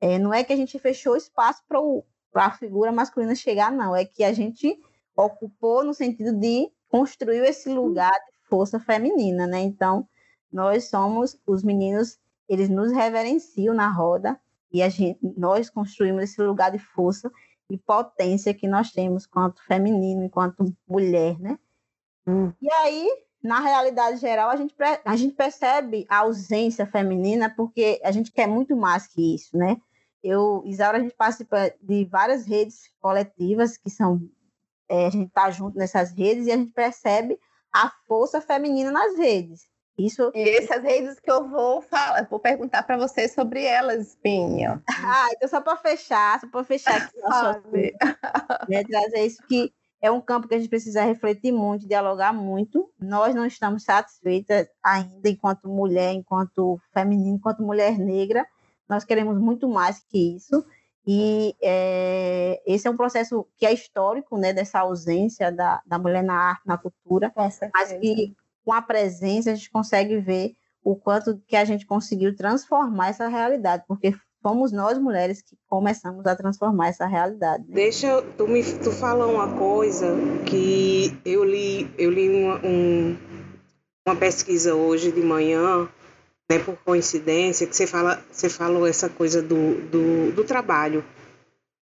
É, não é que a gente fechou espaço para a figura masculina chegar, não. É que a gente ocupou no sentido de construir esse lugar de força feminina, né? Então, nós somos os meninos, eles nos reverenciam na roda e a gente, nós construímos esse lugar de força e potência que nós temos quanto feminino, enquanto mulher, né? Hum. E aí, na realidade geral, a gente, a gente percebe a ausência feminina porque a gente quer muito mais que isso, né? Eu, Isaura, a gente participa de várias redes coletivas que são é, a gente está junto nessas redes e a gente percebe a força feminina nas redes. Isso. E essas redes que eu vou falar, vou perguntar para você sobre elas, Pinha. ah, então só para fechar, só para fechar aqui nosso né, trazer isso que é um campo que a gente precisa refletir muito, dialogar muito. Nós não estamos satisfeitas ainda enquanto mulher, enquanto feminina, enquanto mulher negra. Nós queremos muito mais que isso. E é, esse é um processo que é histórico, né, dessa ausência da, da mulher na arte, na cultura, mas que com a presença a gente consegue ver o quanto que a gente conseguiu transformar essa realidade, porque fomos nós mulheres que começamos a transformar essa realidade. Né? Deixa tu me tu fala uma coisa que eu li eu li uma, um, uma pesquisa hoje de manhã né, por coincidência, que você, fala, você falou essa coisa do, do, do trabalho,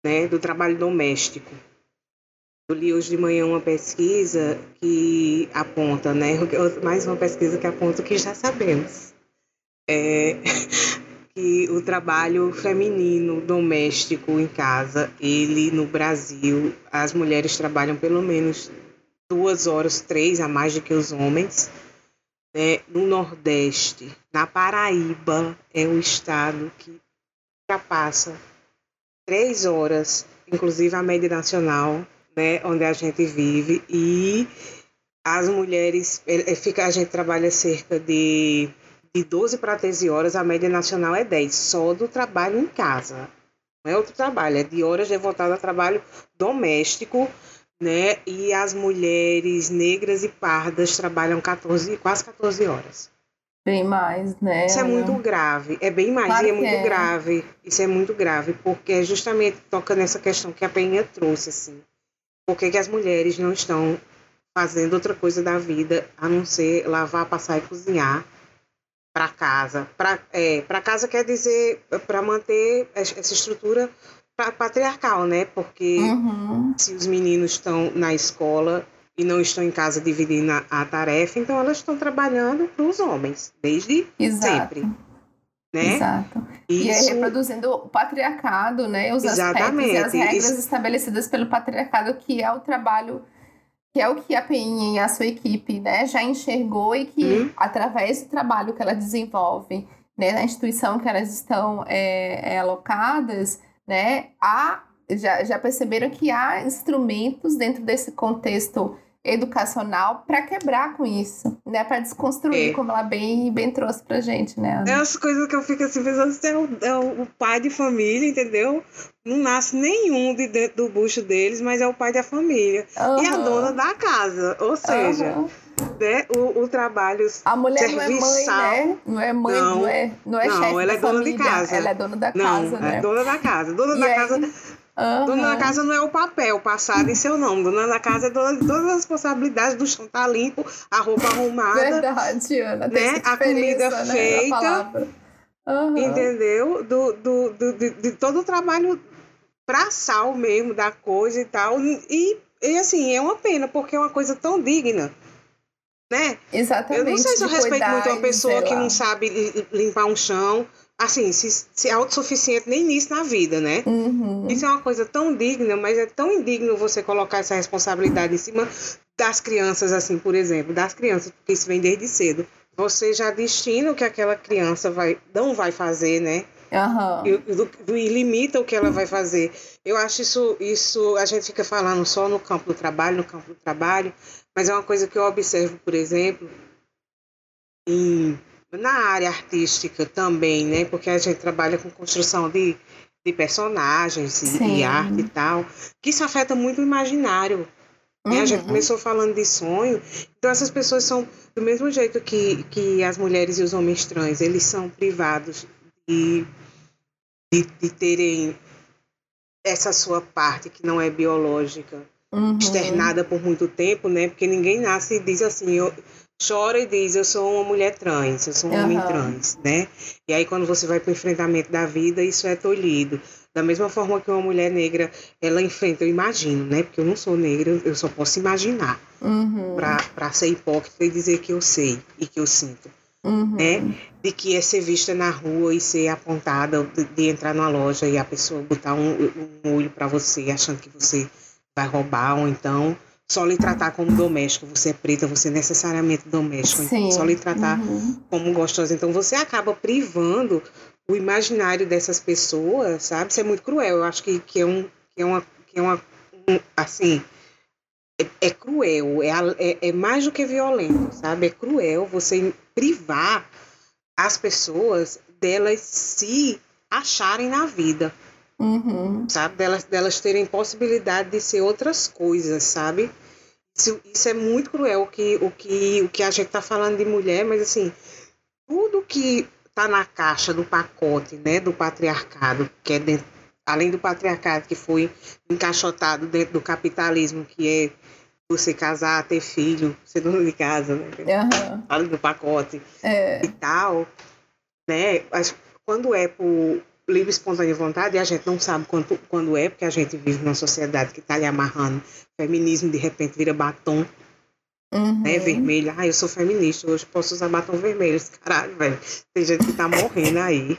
né, do trabalho doméstico. Eu li hoje de manhã uma pesquisa que aponta, né, mais uma pesquisa que aponta o que já sabemos, é, que o trabalho feminino doméstico em casa, ele no Brasil, as mulheres trabalham pelo menos duas horas, três a mais do que os homens, né, no Nordeste, na Paraíba, é o estado que ultrapassa três horas, inclusive a média nacional, né, onde a gente vive, e as mulheres, fica, a gente trabalha cerca de, de 12 para 13 horas, a média nacional é 10, só do trabalho em casa. Não é outro trabalho, é de horas devotadas a trabalho doméstico, né? E as mulheres negras e pardas trabalham 14, quase 14 horas. Bem mais, né? Isso é muito grave. É bem mais claro e é muito é. grave. Isso é muito grave, porque é justamente toca nessa questão que a Penha trouxe, assim. Por que, que as mulheres não estão fazendo outra coisa da vida a não ser lavar, passar e cozinhar para casa? Para é, casa quer dizer para manter essa estrutura patriarcal, né? Porque uhum. se os meninos estão na escola e não estão em casa dividindo a, a tarefa, então elas estão trabalhando para os homens, desde Exato. sempre. Né? Exato. Isso... E é reproduzindo o patriarcado, né? Os Exatamente. aspectos e as regras Isso... estabelecidas pelo patriarcado, que é o trabalho, que é o que a Peninha e a sua equipe né, já enxergou e que, hum. através do trabalho que ela desenvolve né, na instituição que elas estão é, é, alocadas, né, há, já, já perceberam que há instrumentos dentro desse contexto educacional para quebrar com isso, né? Para desconstruir, é. como ela bem, bem trouxe pra gente, né? Ana? É as coisas que eu fico assim pensando, é o, é o pai de família, entendeu? Não nasce nenhum de dentro do bucho deles, mas é o pai da família. Uhum. E a dona da casa. Ou seja, uhum. né, o, o trabalho A mulher serviçal, não é mãe, né? Não é mãe, não, não é, não é não, chefe ela é dona família, de casa. Ela é dona da casa, não, né? É dona da casa. Dona e da aí... casa Uhum. Dona da casa não é o papel passado em seu nome. Dona da casa é dona de todas as responsabilidades do chão tá limpo, a roupa arrumada. Verdade, Ana. Né? A comida né? feita. Uhum. Entendeu? Do, do, do, de, de todo o trabalho braçal mesmo da coisa e tal. E, e assim, é uma pena, porque é uma coisa tão digna. Né? Exatamente. Eu não sei se eu respeito muito uma pessoa que não sabe limpar um chão assim, se, se é autossuficiente nem nisso na vida, né? Uhum. Isso é uma coisa tão digna, mas é tão indigno você colocar essa responsabilidade em cima das crianças, assim, por exemplo, das crianças, porque isso vem desde cedo. Você já destina o que aquela criança vai, não vai fazer, né? Uhum. E, e, limita o que ela vai fazer. Eu acho isso, isso, a gente fica falando só no campo do trabalho, no campo do trabalho, mas é uma coisa que eu observo, por exemplo, em na área artística também, né? Porque a gente trabalha com construção de, de personagens e, arte e tal, que isso afeta muito o imaginário. Uhum. Né? A gente uhum. começou falando de sonho, então essas pessoas são do mesmo jeito que, que as mulheres e os homens trans, eles são privados de, de, de terem essa sua parte que não é biológica uhum. externada por muito tempo, né? Porque ninguém nasce e diz assim, eu, chora e diz, eu sou uma mulher trans, eu sou um uhum. homem trans, né? E aí quando você vai para o enfrentamento da vida, isso é tolhido. Da mesma forma que uma mulher negra, ela enfrenta, eu imagino, né? Porque eu não sou negra, eu só posso imaginar. Uhum. Para ser hipócrita e dizer que eu sei e que eu sinto. Uhum. Né? De que é ser vista na rua e ser apontada, de, de entrar numa loja e a pessoa botar um, um olho para você, achando que você vai roubar, ou então só lhe tratar como doméstico. Você é preta, você é necessariamente doméstico. Então só lhe tratar uhum. como gostosa. Então você acaba privando o imaginário dessas pessoas, sabe? Isso é muito cruel. Eu acho que, que, é, um, que é uma. Que é uma um, assim. É, é cruel, é, é, é, mais do que violento, sabe? É cruel você privar as pessoas delas se acharem na vida. Uhum. Sabe? Delas, delas terem possibilidade de ser outras coisas, sabe? Isso, isso é muito cruel o que, o, que, o que a gente tá falando de mulher, mas assim, tudo que tá na caixa do pacote, né, do patriarcado, que é dentro, além do patriarcado que foi encaixotado dentro do capitalismo, que é você casar, ter filho, ser dono de casa, né? Uhum. Além do pacote é. e tal, né? Quando é por livre espontânea vontade, e a gente não sabe quando, quando é, porque a gente vive numa sociedade que está lhe amarrando. Feminismo de repente vira batom, uhum. né? Vermelho. Ah, eu sou feminista, hoje posso usar batom vermelho. Caralho, velho. Tem gente que tá morrendo aí.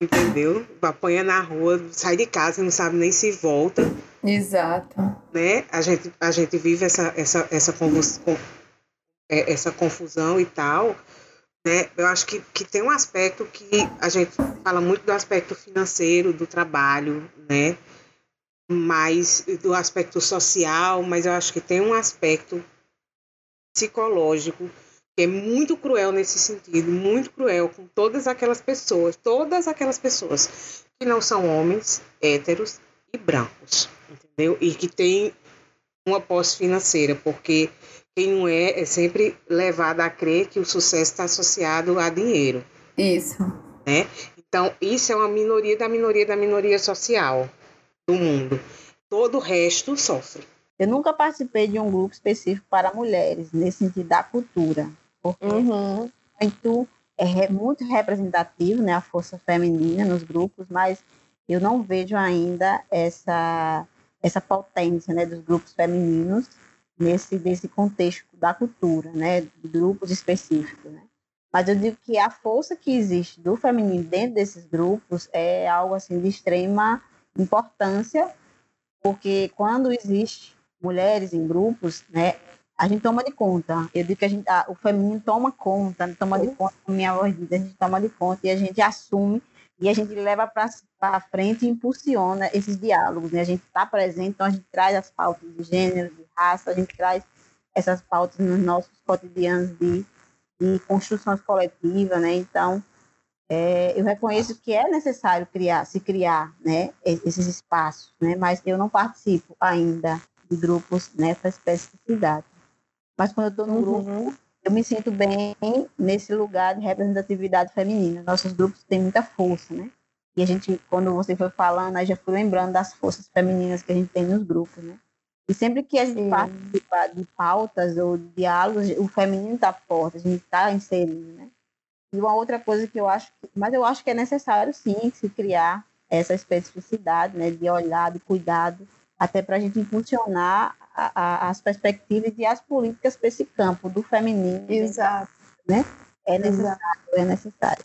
Entendeu? Apanha na rua, sai de casa e não sabe nem se volta. Exato. Né? A gente, a gente vive essa, essa, essa, é, essa confusão e tal. Né? Eu acho que, que tem um aspecto que a gente fala muito do aspecto financeiro, do trabalho, né? mais do aspecto social, mas eu acho que tem um aspecto psicológico que é muito cruel nesse sentido, muito cruel com todas aquelas pessoas, todas aquelas pessoas que não são homens, héteros e brancos, entendeu? E que tem uma posse financeira, porque quem não é é sempre levado a crer que o sucesso está associado a dinheiro. Isso. Né? Então, isso é uma minoria da minoria da minoria social do mundo. Todo o resto sofre. Eu nunca participei de um grupo específico para mulheres, nesse sentido da cultura, porque uhum. muito, é muito representativo né, a força feminina nos grupos, mas eu não vejo ainda essa, essa potência né, dos grupos femininos nesse, nesse contexto da cultura, né, de grupos específicos, né. Mas eu digo que a força que existe do feminino dentro desses grupos é algo assim de extrema importância, porque quando existe mulheres em grupos, né, a gente toma de conta. Eu digo que a gente, a, o feminino toma conta, toma de conta, como minha avó diz, a gente toma de conta e a gente assume e a gente leva para frente e impulsiona esses diálogos. Né? A gente está presente, então a gente traz as pautas de gênero, de raça, a gente traz essas pautas nos nossos cotidianos de, de construções coletivas, né? Então, é, eu reconheço que é necessário criar, se criar, né, esses espaços, né? Mas eu não participo ainda de grupos nessa especificidade. Mas quando eu estou no uhum. grupo, eu me sinto bem nesse lugar de representatividade feminina. Nossos grupos têm muita força, né? E a gente, quando você foi falando, aí já fui lembrando das forças femininas que a gente tem nos grupos, né? E sempre que a gente Sim. participa de pautas ou de diálogos, o feminino está forte, a gente está inserindo, né? E uma outra coisa que eu acho, que, mas eu acho que é necessário sim se criar essa especificidade, né, de olhar, de cuidado, até para a gente impulsionar a, a, as perspectivas e as políticas para esse campo do feminino. Exato. Né? É necessário, Exato. é necessário.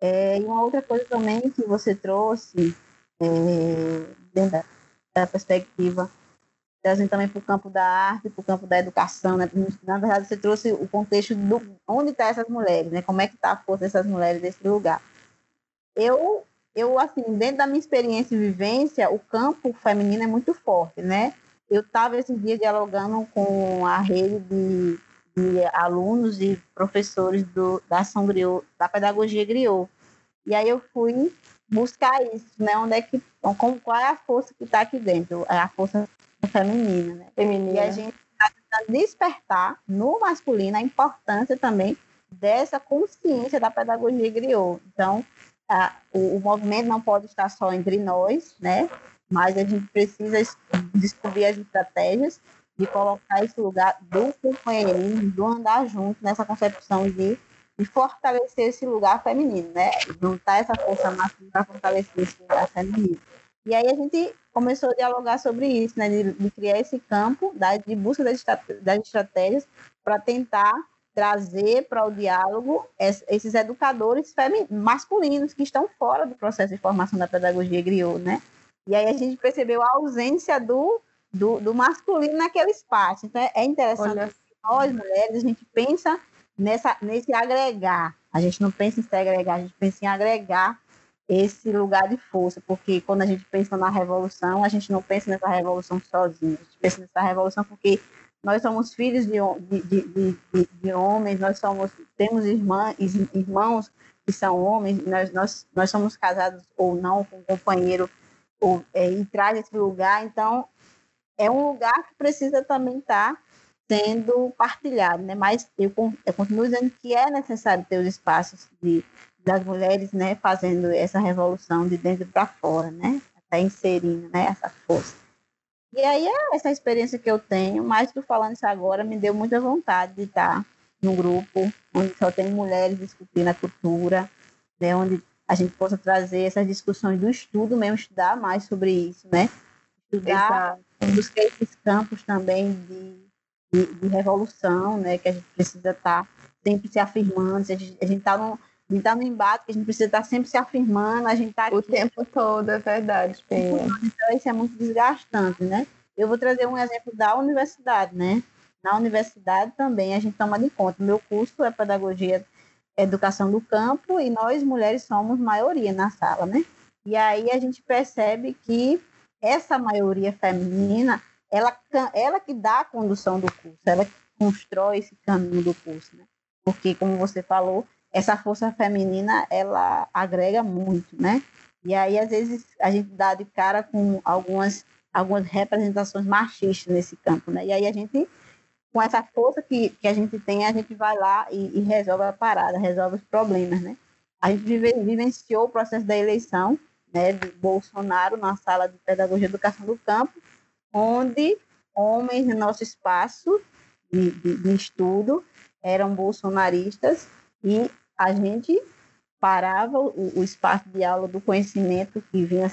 É, e uma outra coisa também que você trouxe, é, dentro da, da perspectiva trazendo também para o campo da arte, para o campo da educação, né? Na verdade, você trouxe o contexto do onde estão tá essas mulheres, né? Como é que está a força dessas mulheres nesse lugar. Eu, eu, assim, dentro da minha experiência e vivência, o campo feminino é muito forte, né? Eu estava esses dias dialogando com a rede de, de alunos e professores do, da ação griot, da pedagogia griot. E aí eu fui buscar isso, né? Onde é que, com, qual é a força que está aqui dentro? É a força feminina, né? Feminina. E a gente está tentando despertar no masculino a importância também dessa consciência da pedagogia griot. Então, a, o, o movimento não pode estar só entre nós, né? Mas a gente precisa descobrir as estratégias de colocar esse lugar do companheirismo, do andar junto nessa concepção de, de fortalecer esse lugar feminino, né? Juntar essa força masculina para fortalecer esse lugar feminino. E aí a gente começou a dialogar sobre isso, né? De, de criar esse campo da, de busca das, das estratégias para tentar trazer para o diálogo esses educadores masculinos que estão fora do processo de formação da pedagogia griot, né? E aí a gente percebeu a ausência do do, do masculino naquele espaço. Então é interessante Olha. que nós, mulheres, a gente pensa nessa, nesse agregar. A gente não pensa em se agregar, a gente pensa em agregar esse lugar de força, porque quando a gente pensa na revolução, a gente não pensa nessa revolução sozinho, a gente pensa nessa revolução porque nós somos filhos de, de, de, de, de homens, nós somos, temos irmã, irmãos que são homens, nós, nós, nós somos casados ou não com um companheiro ou, é, e traz esse lugar, então é um lugar que precisa também estar tá sendo partilhado, né? Mas eu, eu continuo dizendo que é necessário ter os espaços de, das mulheres, né, fazendo essa revolução de dentro para fora, né? Até inserindo, né, essa força. E aí é essa experiência que eu tenho, mais do falando isso agora, me deu muita vontade de estar num grupo onde só tem mulheres discutindo a cultura, né, onde a gente possa trazer essas discussões do estudo mesmo, estudar mais sobre isso, né? Estudar Exato busquei esses campos também de, de, de, revolução, né, que a gente precisa estar tá sempre se afirmando, a gente está no, a gente tá no embate, que a gente precisa estar tá sempre se afirmando, a gente está O tempo todo, é verdade, Penha. Então, isso é muito desgastante, né? Eu vou trazer um exemplo da universidade, né? Na universidade também a gente toma de conta. Meu curso é Pedagogia Educação do Campo e nós, mulheres, somos maioria na sala, né? E aí a gente percebe que essa maioria feminina, ela, ela que dá a condução do curso, ela que constrói esse caminho do curso, né? Porque, como você falou, essa força feminina, ela agrega muito, né? E aí, às vezes, a gente dá de cara com algumas, algumas representações machistas nesse campo, né? E aí a gente, com essa força que, que a gente tem, a gente vai lá e, e resolve a parada, resolve os problemas, né? A gente vive, vivenciou o processo da eleição, né, de Bolsonaro na sala de pedagogia e educação do campo, onde homens no nosso espaço de, de, de estudo eram bolsonaristas e a gente parava o, o, espaço de aula do conhecimento que vinha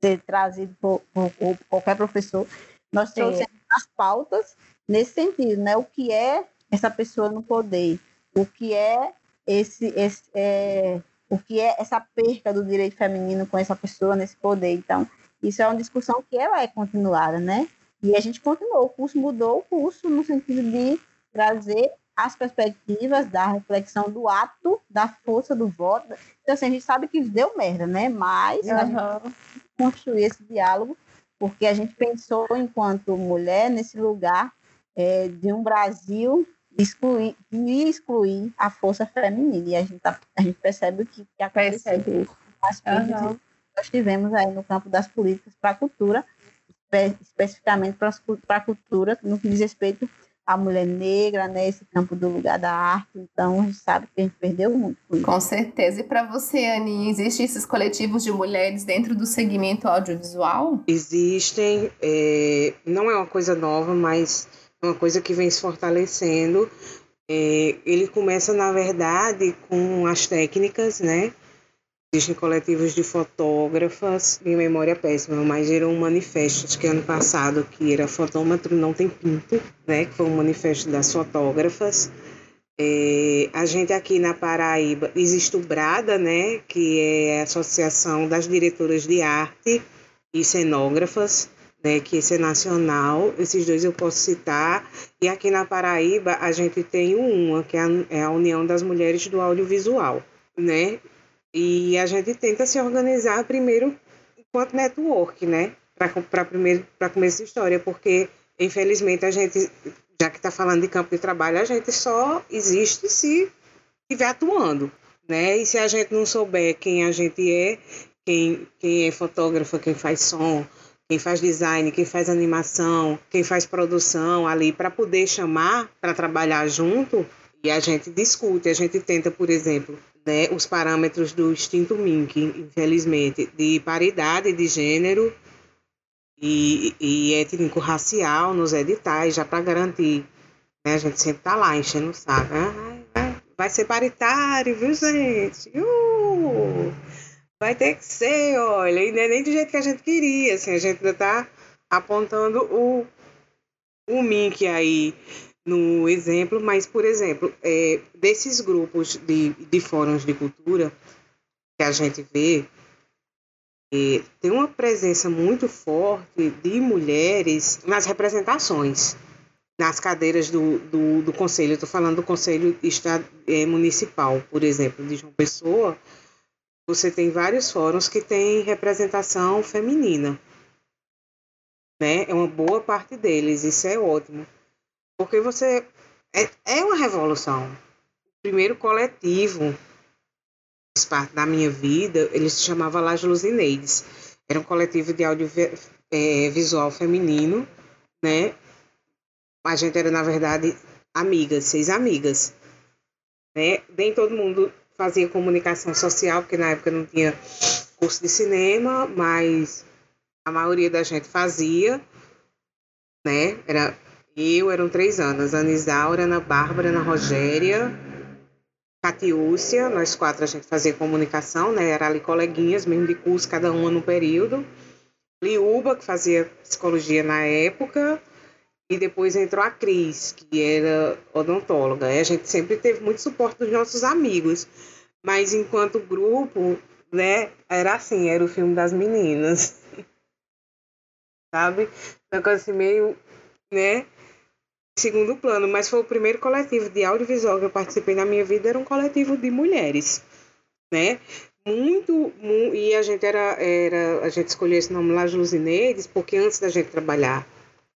ser trazido por, por, por qualquer professor. Nós trouxemos as pautas nesse sentido, né? O que é essa pessoa no poder? O que é esse, esse é, o que é essa perca do direito feminino com essa pessoa nesse poder. Então, isso é uma discussão que ela é continuada, né? E a gente continuou, o curso mudou o curso no sentido de trazer as perspectivas da reflexão do ato, da força do voto. Então, assim, a gente sabe que deu merda, né? Mas uhum. a gente construir esse diálogo, porque a gente pensou, enquanto mulher, nesse lugar é, de um Brasil excluir, de excluir a força feminina. E a gente, tá, a gente percebe que, que acontece isso. As uhum. nós tivemos aí no campo das políticas para a cultura, espe especificamente para a cultura, no que diz respeito à mulher negra, né, esse campo do lugar da arte. Então, a gente sabe que a gente perdeu muito. Com, com certeza. E para você, Aninha, existem esses coletivos de mulheres dentro do segmento audiovisual? Existem. É, não é uma coisa nova, mas uma coisa que vem se fortalecendo. É, ele começa, na verdade, com as técnicas, né? Existem coletivos de fotógrafas, em memória péssima, mas gerou um manifesto, acho que ano passado, que era Fotômetro Não Tem Pinto, né? Que foi um manifesto das fotógrafas. É, a gente aqui na Paraíba, existe o Brada, né? Que é a Associação das Diretoras de Arte e Cenógrafas né, que esse é nacional, esses dois eu posso citar. E aqui na Paraíba a gente tem uma, que é a, é a União das Mulheres do Audiovisual, né? E a gente tenta se organizar primeiro enquanto network, né? Para começar essa história, porque infelizmente, a gente, já que está falando de campo de trabalho, a gente só existe se estiver atuando, né? E se a gente não souber quem a gente é, quem, quem é fotógrafa, quem faz som, quem faz design, quem faz animação, quem faz produção ali para poder chamar para trabalhar junto, e a gente discute, a gente tenta, por exemplo, né, os parâmetros do extinto MINC, infelizmente, de paridade de gênero e, e étnico-racial nos editais, já para garantir. Né, a gente sempre está lá enchendo o saco. Vai ser paritário, viu, gente? Uh, vai ter que ser, olha, e é nem do jeito que a gente queria, assim, a gente ainda está apontando o, o MINC aí no exemplo, mas, por exemplo, é, desses grupos de, de fóruns de cultura que a gente vê, é, tem uma presença muito forte de mulheres nas representações, nas cadeiras do, do, do conselho. Estou falando do conselho é, municipal, por exemplo, de João Pessoa. Você tem vários fóruns que têm representação feminina. Né? É uma boa parte deles, isso é ótimo. Porque você. É, é uma revolução. O primeiro coletivo parte da minha vida, ele se chamava Las Luzineides. Era um coletivo de audiovisual é, feminino, né? A gente era, na verdade, amigas, seis amigas. Né? Nem todo mundo fazia comunicação social, porque na época não tinha curso de cinema, mas a maioria da gente fazia, né? Era eu, eram três anos, Ana Isaura, Ana Bárbara, Ana Rogéria, Catiúcia, nós quatro a gente fazia comunicação, né? Era ali coleguinhas, mesmo de curso, cada uma no período. Liuba, que fazia psicologia na época, e depois entrou a Cris, que era odontóloga. E a gente sempre teve muito suporte dos nossos amigos, mas enquanto grupo, né, era assim, era o filme das meninas. Sabe? Uma coisa assim meio, né? segundo plano, mas foi o primeiro coletivo de audiovisual que eu participei na minha vida, era um coletivo de mulheres, né? Muito, muito e a gente era, era, a gente escolheu esse nome Las Luzineides, porque antes da gente trabalhar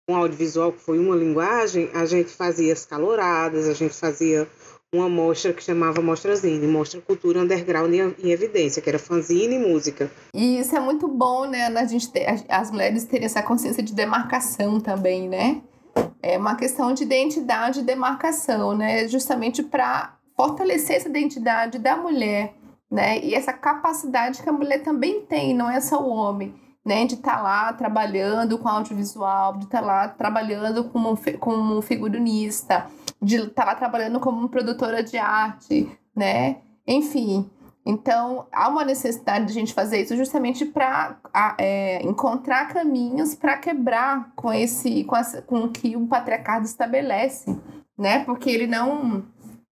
com audiovisual, que foi uma linguagem, a gente fazia as caloradas, a gente fazia uma mostra que chamava Mostrazine, Mostra Cultura Underground em Evidência, que era fanzine e música. E isso é muito bom, né, a gente ter, as mulheres terem essa consciência de demarcação também, né? É uma questão de identidade e demarcação, né? Justamente para fortalecer essa identidade da mulher, né? E essa capacidade que a mulher também tem, não é só o homem, né? De estar tá lá trabalhando com audiovisual, de estar tá lá trabalhando como, como figurinista, de estar tá lá trabalhando como produtora de arte, né? Enfim, então, há uma necessidade de a gente fazer isso justamente para é, encontrar caminhos para quebrar com esse com, essa, com o que o patriarcado estabelece, né? Porque ele não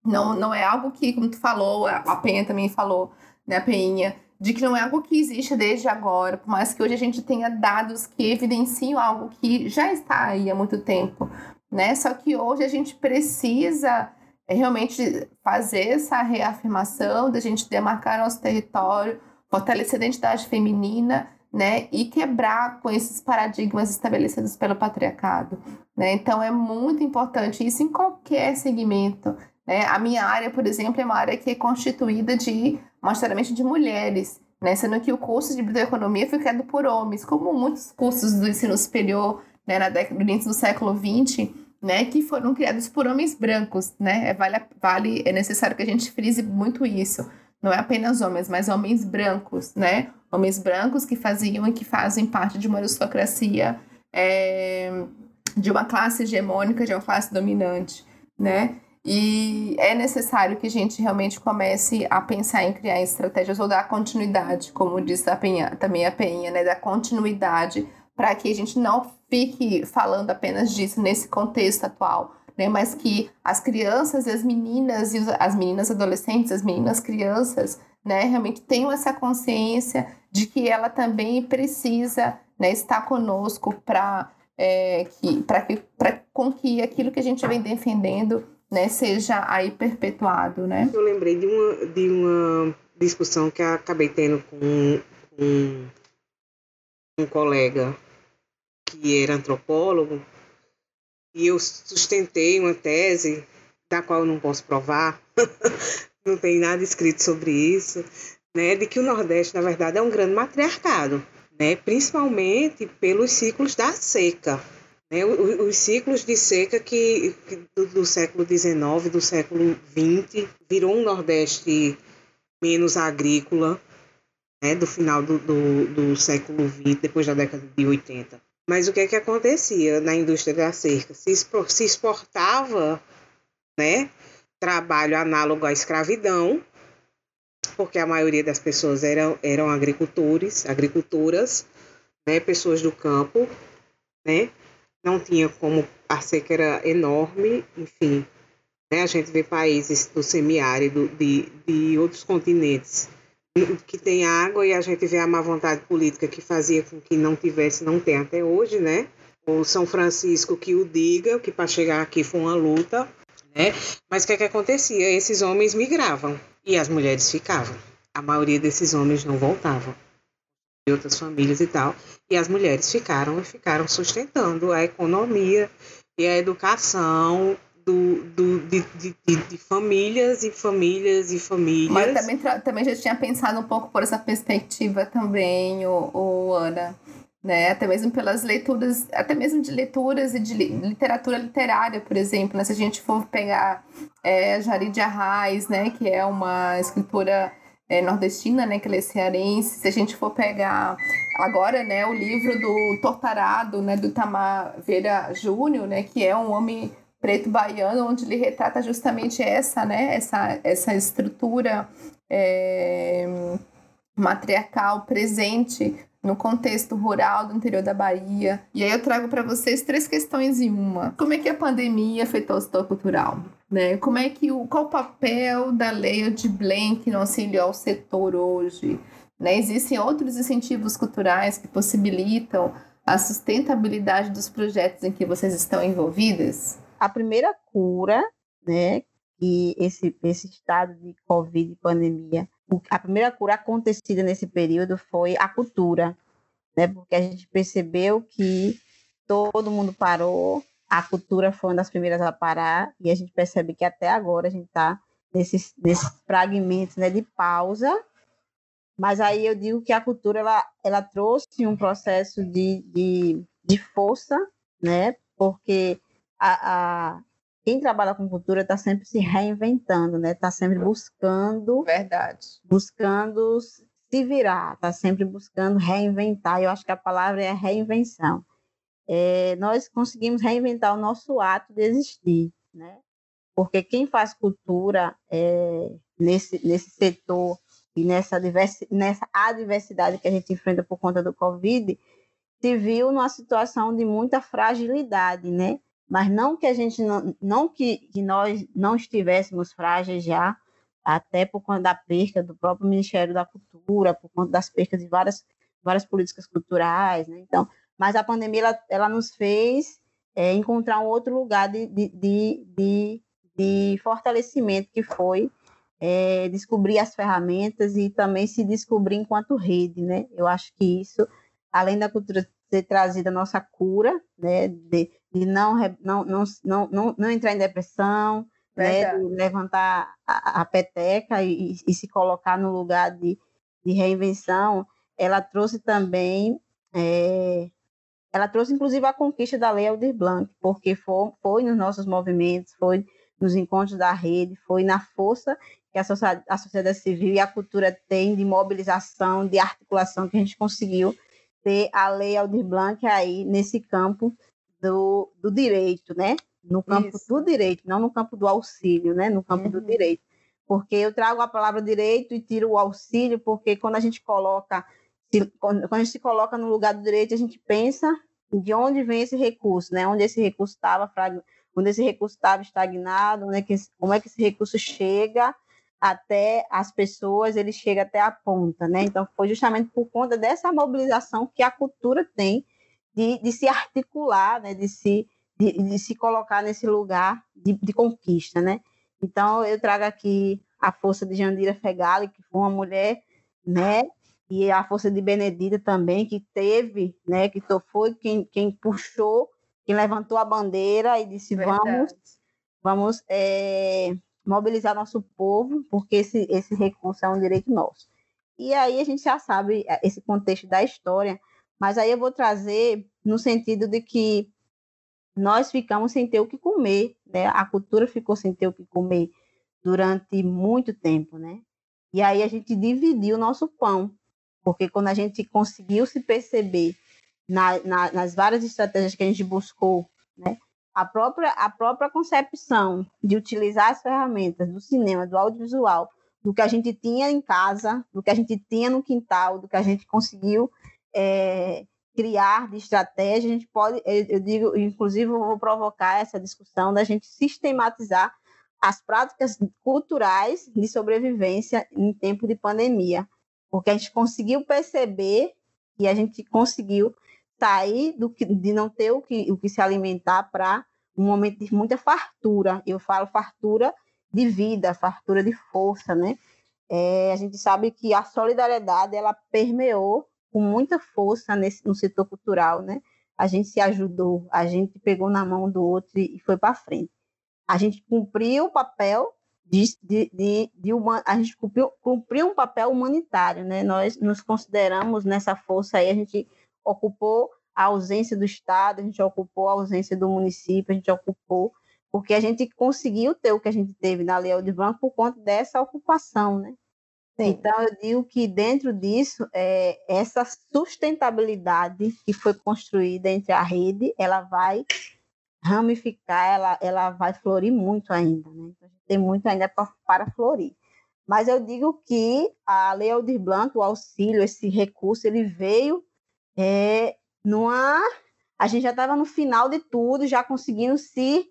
não, não é algo que, como tu falou, a Penha também falou, né, a Penha, de que não é algo que existe desde agora, por mais que hoje a gente tenha dados que evidenciam algo que já está aí há muito tempo, né? Só que hoje a gente precisa é realmente fazer essa reafirmação da gente demarcar nosso território, fortalecer a identidade feminina, né, e quebrar com esses paradigmas estabelecidos pelo patriarcado, né? Então é muito importante isso em qualquer segmento, né? A minha área, por exemplo, é uma área que é constituída de majoritariamente de mulheres, né? Sendo que o curso de biblioeconomia foi criado por homens, como muitos cursos do ensino superior, né, na década do início do século XX, né, que foram criados por homens brancos, né? É, vale, vale, é necessário que a gente frise muito isso. Não é apenas homens, mas homens brancos, né? Homens brancos que faziam e que fazem parte de uma aristocracia, é, de uma classe hegemônica, de uma classe dominante, né? E é necessário que a gente realmente comece a pensar em criar estratégias ou dar continuidade, como disse a Penha, também a Penha, né? Da continuidade para que a gente não fique falando apenas disso nesse contexto atual, né? Mas que as crianças e as meninas e as meninas adolescentes, as meninas crianças, né, realmente tenham essa consciência de que ela também precisa, né, estar conosco para é, que para que para com que aquilo que a gente vem defendendo, né, seja aí perpetuado, né? Eu lembrei de uma de uma discussão que acabei tendo com, com um colega que era antropólogo, e eu sustentei uma tese da qual eu não posso provar, não tem nada escrito sobre isso, né, de que o Nordeste, na verdade, é um grande matriarcado, né, principalmente pelos ciclos da seca. Né, os, ciclos de seca que, que do, século XIX, do século XX, virou um Nordeste menos agrícola, né, do final do, do, do século XX, depois da década de 80. Mas o que é que acontecia na indústria da cerca? Se, se exportava né, trabalho análogo à escravidão, porque a maioria das pessoas eram, eram agricultores, agricultoras, né, pessoas do campo, né, não tinha como a seca era enorme, enfim, né, a gente vê países do semiárido de, de outros continentes que tem água e a gente vê a má vontade política que fazia com que não tivesse, não tem até hoje, né? O São Francisco que o diga, que para chegar aqui foi uma luta, né? Mas o que, é que acontecia? Esses homens migravam e as mulheres ficavam. A maioria desses homens não voltavam de outras famílias e tal, e as mulheres ficaram e ficaram sustentando a economia e a educação do, do, de, de, de, famílias e famílias e famílias. Mas também, também já tinha pensado um pouco por essa perspectiva também, o, o Ana. Né? Até mesmo pelas leituras, até mesmo de leituras e de literatura literária, por exemplo. Né? Se a gente for pegar é, Jarid Arraes, né? que é uma escritora é, nordestina, né, que ela é cearense. Se a gente for pegar agora, né, o livro do Tortarado, né, do Tamar Veira Júnior, né, que é um homem preto baiano, onde ele retrata justamente essa, né, essa, essa estrutura é, matriarcal presente no contexto rural do interior da Bahia. E aí eu trago para vocês três questões em uma. Como é que a pandemia afetou o setor cultural? Né? Como é que o qual o papel da lei de Blank no auxílio ao setor hoje? Né? Existem outros incentivos culturais que possibilitam a sustentabilidade dos projetos em que vocês estão envolvidas? a primeira cura, né, que esse, esse estado de Covid, pandemia, a primeira cura acontecida nesse período foi a cultura, né, porque a gente percebeu que todo mundo parou, a cultura foi uma das primeiras a parar, e a gente percebe que até agora a gente está nesses, nesses fragmentos né, de pausa, mas aí eu digo que a cultura ela, ela trouxe um processo de, de, de força, né, porque a, a quem trabalha com cultura está sempre se reinventando, né? Está sempre buscando. Verdade. Buscando se virar, está sempre buscando reinventar. Eu acho que a palavra é reinvenção. É, nós conseguimos reinventar o nosso ato de existir, né? Porque quem faz cultura é, nesse, nesse setor e nessa, diversi, nessa adversidade que a gente enfrenta por conta do Covid, se viu numa situação de muita fragilidade, né? Mas não que a gente não, não que, que nós não estivéssemos frágeis já, até por conta da perca do próprio Ministério da Cultura, por conta das percas de várias, várias políticas culturais, né? Então, mas a pandemia ela, ela nos fez é, encontrar um outro lugar de, de, de, de, de fortalecimento que foi é, descobrir as ferramentas e também se descobrir enquanto rede, né? Eu acho que isso, além da cultura ter trazido a nossa cura, né? De, de não, não, não, não, não, entrar em depressão, né, de levantar a, a peteca e, e, se colocar no lugar de, de reinvenção, ela trouxe também, é, ela trouxe inclusive a conquista da Lei Aldir Blanc, porque foi, foi nos nossos movimentos, foi nos encontros da rede, foi na força que a sociedade, a sociedade civil e a cultura tem de mobilização, de articulação que a gente conseguiu ter a Lei Aldir Blanc aí nesse campo do, do direito, né? No campo Isso. do direito, não no campo do auxílio, né? No campo uhum. do direito. Porque eu trago a palavra direito e tiro o auxílio, porque quando a gente coloca, se, quando a gente se coloca no lugar do direito, a gente pensa de onde vem esse recurso, né? Onde esse recurso estava onde esse recurso estava estagnado, onde é que, como é que esse recurso chega até as pessoas, ele chega até a ponta, né? Então foi justamente por conta dessa mobilização que a cultura tem de, de se articular, né, de, se, de, de se colocar nesse lugar de, de, conquista. Né? Então, eu trago aqui a força de Jandira Fegali, que foi uma mulher, né, e a força de Benedita também, que teve, né, que foi quem, quem puxou quem levantou a bandeira e disse Verdade. vamos, vamos é, mobilizar nosso povo, porque esse, esse recurso é um direito nosso. E aí a gente já sabe é, esse contexto da história, mas aí eu vou trazer no sentido de que nós ficamos sem ter o que comer, né? A cultura ficou sem ter o que comer durante muito tempo, né? E aí a gente dividiu o nosso pão, porque quando a gente conseguiu se perceber na, na, nas várias estratégias que a gente buscou, né? A própria, a própria concepção de utilizar as ferramentas do cinema, do audiovisual, do que a gente tinha em casa, do que a gente tinha no quintal, do que a gente conseguiu é, criar de estratégia, a gente pode, eu digo, inclusive, eu vou provocar essa discussão da gente sistematizar as práticas culturais de sobrevivência em tempo de pandemia, porque a gente conseguiu perceber e a gente conseguiu sair do que, de não ter o que, o que se alimentar para um momento de muita fartura. Eu falo fartura de vida, fartura de força, né? É, a gente sabe que a solidariedade ela permeou com muita força nesse, no setor cultural, né? A gente se ajudou, a gente pegou na mão do outro e foi para frente. A gente cumpriu o papel de, de, de, de uma, a gente cumpriu, cumpriu um papel humanitário, né? Nós nos consideramos nessa força aí, a gente ocupou a ausência do Estado, a gente ocupou a ausência do município, a gente ocupou, porque a gente conseguiu ter o que a gente teve na Lei de Branco por conta dessa ocupação, né? Sim. Então, eu digo que dentro disso, é, essa sustentabilidade que foi construída entre a rede, ela vai ramificar, ela, ela vai florir muito ainda, né? Então, tem muito ainda para, para florir. Mas eu digo que a Lei Aldir Blanc, o auxílio, esse recurso, ele veio é, numa. A gente já estava no final de tudo, já conseguindo se,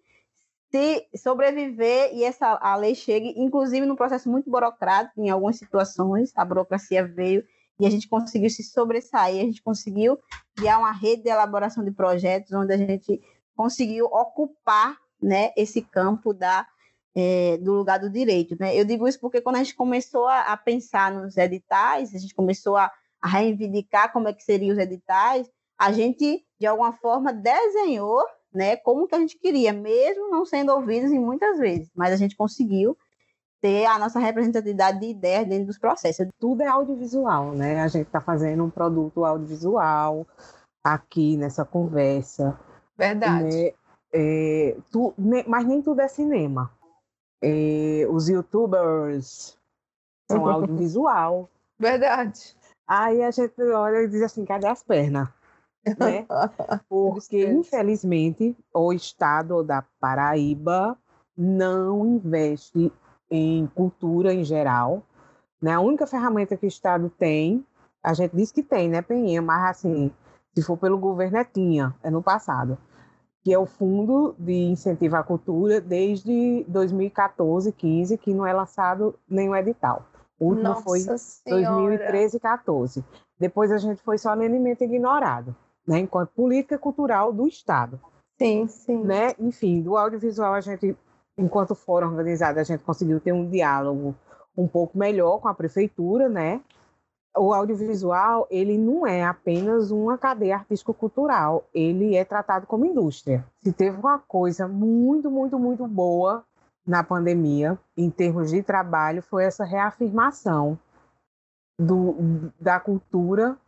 se sobreviver, e essa a lei chega, inclusive num processo muito burocrático, em algumas situações, a burocracia veio e a gente conseguiu se sobressair, a gente conseguiu criar uma rede de elaboração de projetos, onde a gente conseguiu ocupar né, esse campo da, é, do lugar do direito. Né? Eu digo isso porque quando a gente começou a, a pensar nos editais, a gente começou a, a reivindicar como é que seriam os editais, a gente, de alguma forma, desenhou né, como que a gente queria, mesmo não sendo ouvidos em muitas vezes, mas a gente conseguiu ter a nossa representatividade de ideias dentro dos processos. Tudo é audiovisual, né? A gente está fazendo um produto audiovisual aqui nessa conversa. Verdade. Né? É, tu, mas nem tudo é cinema. É, os youtubers são audiovisual. Verdade. Aí a gente olha e diz assim, cadê as pernas? Né? Porque, infelizmente, o estado da Paraíba não investe em cultura em geral. Né? A única ferramenta que o estado tem, a gente diz que tem, né, Peninha? Mas assim, se for pelo governo, é tinha, é no passado. Que é o Fundo de Incentivo à Cultura desde 2014, 15, que não é lançado nenhum edital. O último Nossa foi senhora. 2013 e 14. Depois a gente foi solenemente ignorado, né, enquanto política cultural do Estado. Sim, sim. Né? Enfim, do audiovisual a gente, enquanto fórum organizado, a gente conseguiu ter um diálogo um pouco melhor com a prefeitura, né? O audiovisual, ele não é apenas uma cadeia artístico-cultural, ele é tratado como indústria. Se teve uma coisa muito, muito, muito boa na pandemia, em termos de trabalho, foi essa reafirmação do, da cultura,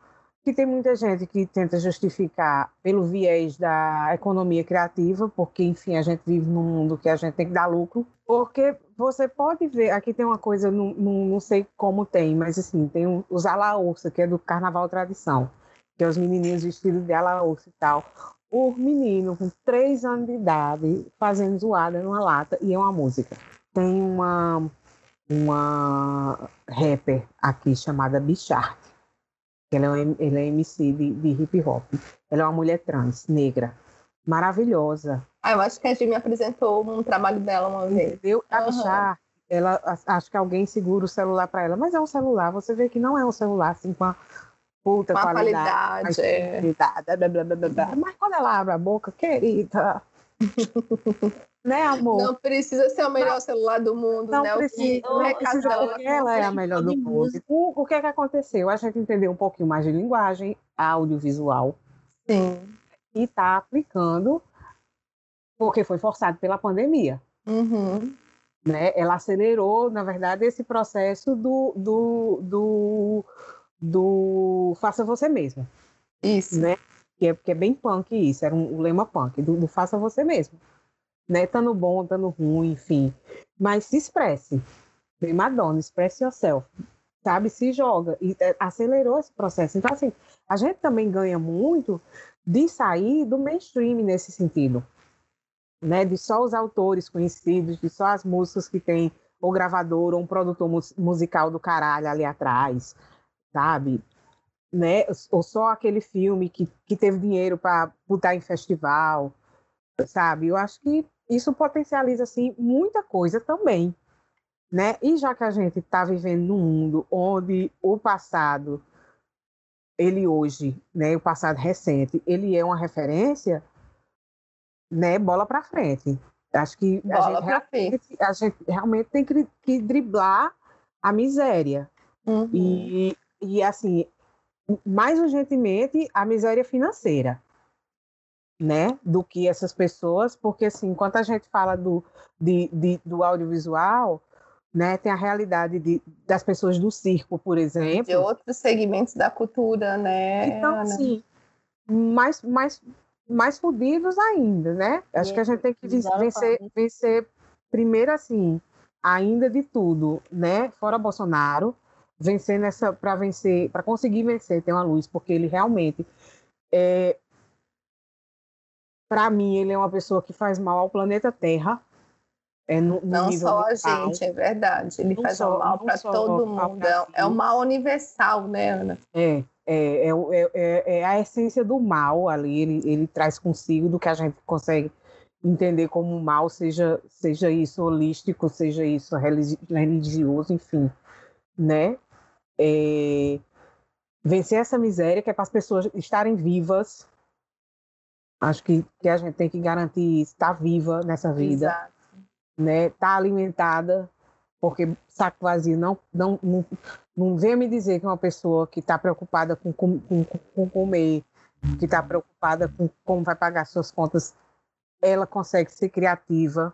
que tem muita gente que tenta justificar pelo viés da economia criativa, porque, enfim, a gente vive num mundo que a gente tem que dar lucro, porque você pode ver, aqui tem uma coisa, não, não, sei como tem, mas assim, tem os alaúça, que é do Carnaval Tradição, que é os menininhos vestidos de alaúça e tal o menino com três anos de idade fazendo zoada numa lata e é uma música. Tem uma, uma rapper aqui chamada Bichart. Ela é, um, ela é MC de, de hip hop. Ela é uma mulher trans, negra, maravilhosa. Ah, eu acho que a Jimmy me apresentou um trabalho dela uma vez. A uhum. Bichart, ela, acho que alguém segura o celular para ela, mas é um celular. Você vê que não é um celular assim com a puta Uma qualidade. qualidade, é. Mas quando ela abre a boca, querida. né, amor? Não precisa ser o melhor não, celular do mundo, não né? Precisa, o que, não precisa porque ela é a melhor do mundo. O, o que é que aconteceu? A gente entendeu um pouquinho mais de linguagem audiovisual. Sim. E está aplicando porque foi forçado pela pandemia. Uhum. Né? Ela acelerou, na verdade, esse processo do, do, do, do faça você mesmo. Isso. Né? Que é, que é bem punk isso, era um, o lema punk, do, do faça você mesmo. Né? Tando bom, tando ruim, enfim. Mas se expresse. Bem Madonna, express yourself. Sabe? Se joga. E é, acelerou esse processo. Então, assim, a gente também ganha muito de sair do mainstream nesse sentido né, de só os autores conhecidos, de só as músicas que tem o gravador ou um produtor musical do caralho ali atrás, sabe? Né? Ou só aquele filme que, que teve dinheiro para botar em festival, sabe? Eu acho que isso potencializa assim muita coisa também, né? E já que a gente está vivendo num mundo onde o passado ele hoje, né, o passado recente, ele é uma referência, né, bola para frente. Acho que a gente, a gente, realmente, tem que, que driblar a miséria. Uhum. E, e, assim, mais urgentemente, a miséria financeira, né? Do que essas pessoas, porque, assim, enquanto a gente fala do, de, de, do audiovisual, né, tem a realidade de, das pessoas do circo, por exemplo. De outros segmentos da cultura, né? Então, sim, mais, mais mais fodidos ainda, né? Acho que a gente tem que vencer, vencer primeiro assim, ainda de tudo, né? Fora Bolsonaro, vencer nessa para vencer, para conseguir vencer tem uma luz, porque ele realmente é para mim ele é uma pessoa que faz mal ao planeta Terra. É no, no não só a gente, é verdade. Ele não faz só, mal para todo mundo. É, é um mal universal, né, Ana? É, é, é, é, é, a essência do mal ali, ele, ele traz consigo do que a gente consegue entender como mal, seja, seja isso holístico, seja isso religioso, enfim, né? É, vencer essa miséria que é para as pessoas estarem vivas. Acho que, que a gente tem que garantir estar viva nessa vida, Exato. né? Estar tá alimentada, porque saco vazio não, não, não, não venha me dizer que uma pessoa que está preocupada com, com, com, com comer, que está preocupada com como vai pagar suas contas, ela consegue ser criativa.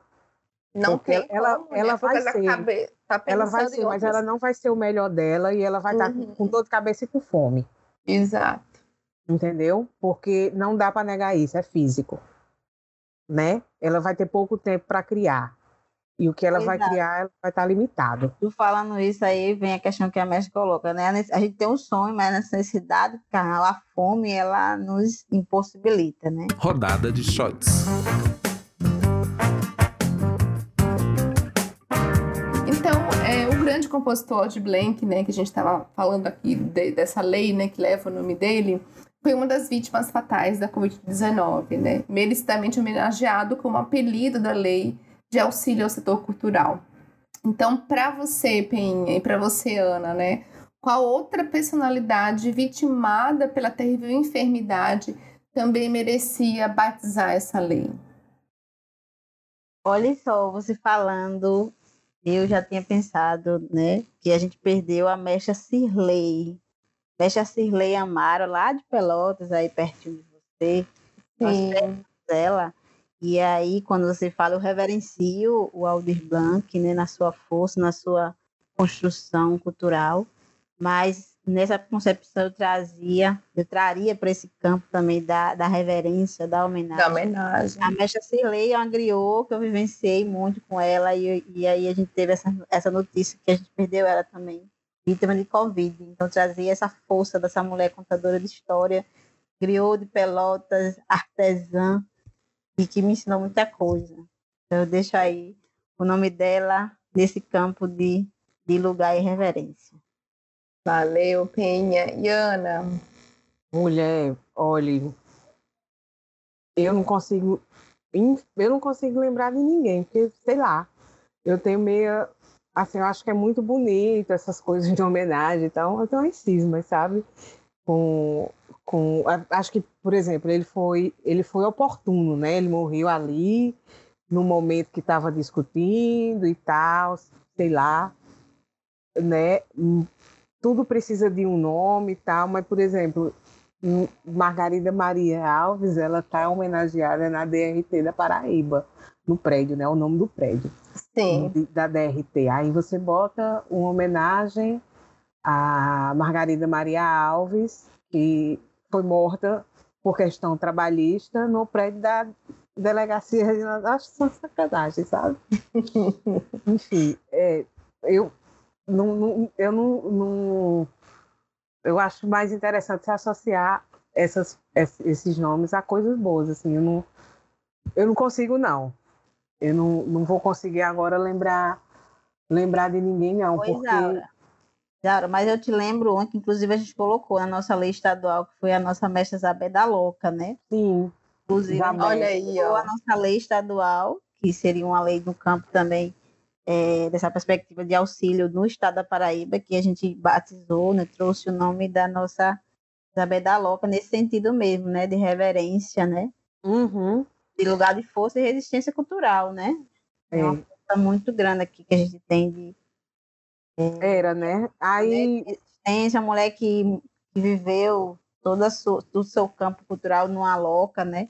Não tem ela, como, ela, né? vai ser, cabe... tá ela vai ser, mas ela não vai ser o melhor dela e ela vai estar tá uhum. com dor de cabeça e com fome. Exato. Entendeu? Porque não dá para negar isso, é físico. Né? Ela vai ter pouco tempo para criar. E o que ela Exato. vai criar ela vai estar limitado. Tu falando isso aí, vem a questão que a Mestre coloca, né? A gente tem um sonho, mas a necessidade, a fome, ela nos impossibilita, né? Rodada de shots. Então, é, o grande compositor de Blank, né, que a gente estava falando aqui de, dessa lei, né, que leva o nome dele, foi uma das vítimas fatais da Covid-19, né? Merecidamente homenageado como apelido da lei de auxílio ao setor cultural. Então, para você, Penha, e para você, Ana, né? Qual outra personalidade vitimada pela terrível enfermidade também merecia batizar essa lei? Olha só, você falando, eu já tinha pensado, né, que a gente perdeu a Mecha Cirlei. Mecha Cirlei Amaro, lá de Pelotas, aí pertinho de você. Sim. Nós ela e aí, quando você fala, eu reverencio o Aldir Blanc, né, na sua força, na sua construção cultural, mas nessa concepção eu trazia, eu traria para esse campo também da, da reverência, da homenagem. Da homenagem. A Mecha Cirlei é uma griot que eu vivenciei muito com ela e, e aí a gente teve essa, essa notícia que a gente perdeu ela também, vítima de Covid. Então trazia essa força dessa mulher contadora de história, griot de Pelotas, artesã, e que me ensinou muita coisa. Então, eu deixo aí o nome dela nesse campo de, de lugar e reverência. Valeu, Penha. E Ana? Mulher, olhe, eu não consigo, eu não consigo lembrar de ninguém, porque, sei lá, eu tenho meia, assim, eu acho que é muito bonito essas coisas de homenagem, então eu tenho umas cismas, sabe? Com com acho que por exemplo ele foi ele foi oportuno né ele morreu ali no momento que estava discutindo e tal sei lá né tudo precisa de um nome e tal mas por exemplo Margarida Maria Alves, ela está homenageada na DRT da Paraíba, no prédio, né? O nome do prédio. Sim. Da DRT. Aí você bota uma homenagem a Margarida Maria Alves, que foi morta por questão trabalhista no prédio da delegacia. Acho que são sacanagem, sabe? Enfim, é, eu não, não, eu não, não, eu acho mais interessante se associar essas, esses nomes a coisas boas, assim, eu não, eu não consigo não, eu não, não vou conseguir agora lembrar lembrar de ninguém não, pois porque Claro, mas eu te lembro que inclusive a gente colocou na nossa lei estadual, que foi a nossa mestra Isabel da Louca, né? Sim. Inclusive, olha aí, ó. a nossa lei estadual, que seria uma lei no campo também, é, dessa perspectiva de auxílio no estado da Paraíba, que a gente batizou, né, trouxe o nome da nossa Isabel da Louca, nesse sentido mesmo, né? De reverência, né? Uhum. De lugar de força e resistência cultural, né? É, é uma força muito grande aqui que a gente tem de era, né? Aí. Tem essa mulher que, que viveu todo o seu campo cultural numa loca, né?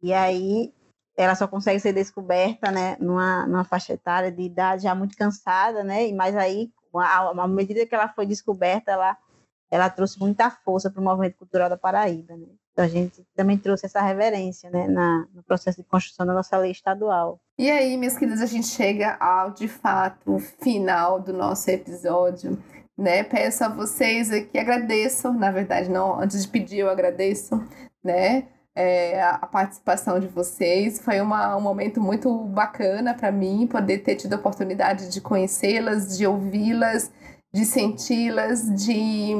E aí ela só consegue ser descoberta, né, numa, numa faixa etária de idade já muito cansada, né? Mas aí, à medida que ela foi descoberta, ela ela trouxe muita força para o movimento cultural da Paraíba, né? Então a gente também trouxe essa reverência, né, na, no processo de construção da nossa lei estadual. E aí, minhas queridas, a gente chega ao de fato final do nosso episódio. Né? Peço a vocês aqui, agradeço, na verdade, não, antes de pedir, eu agradeço, né? É, a participação de vocês. Foi uma, um momento muito bacana para mim poder ter tido a oportunidade de conhecê-las, de ouvi-las, de senti-las, de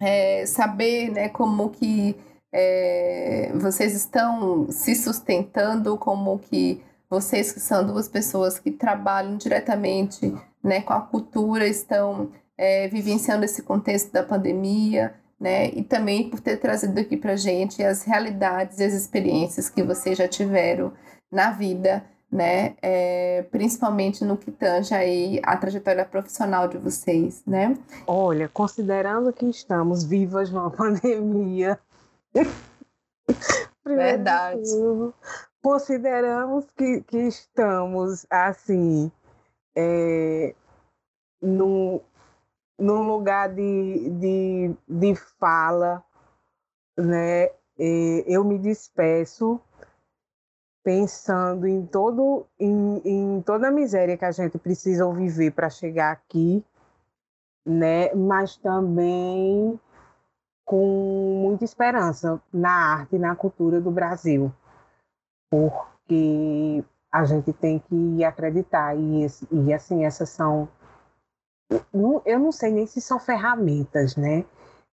é, saber né, como que é, vocês estão se sustentando, como que vocês que são duas pessoas que trabalham diretamente né, com a cultura estão é, vivenciando esse contexto da pandemia, né? E também por ter trazido aqui para gente as realidades e as experiências que vocês já tiveram na vida né? É, principalmente no que tange aí a trajetória profissional de vocês, né? Olha, considerando que estamos vivas numa pandemia. Verdade. Tudo, consideramos que, que estamos assim é, num, num lugar de, de, de fala, né? Eu me despeço pensando em todo em, em toda a miséria que a gente precisa viver para chegar aqui, né? Mas também com muita esperança na arte e na cultura do Brasil, porque a gente tem que acreditar e, e assim essas são eu não sei nem se são ferramentas, né?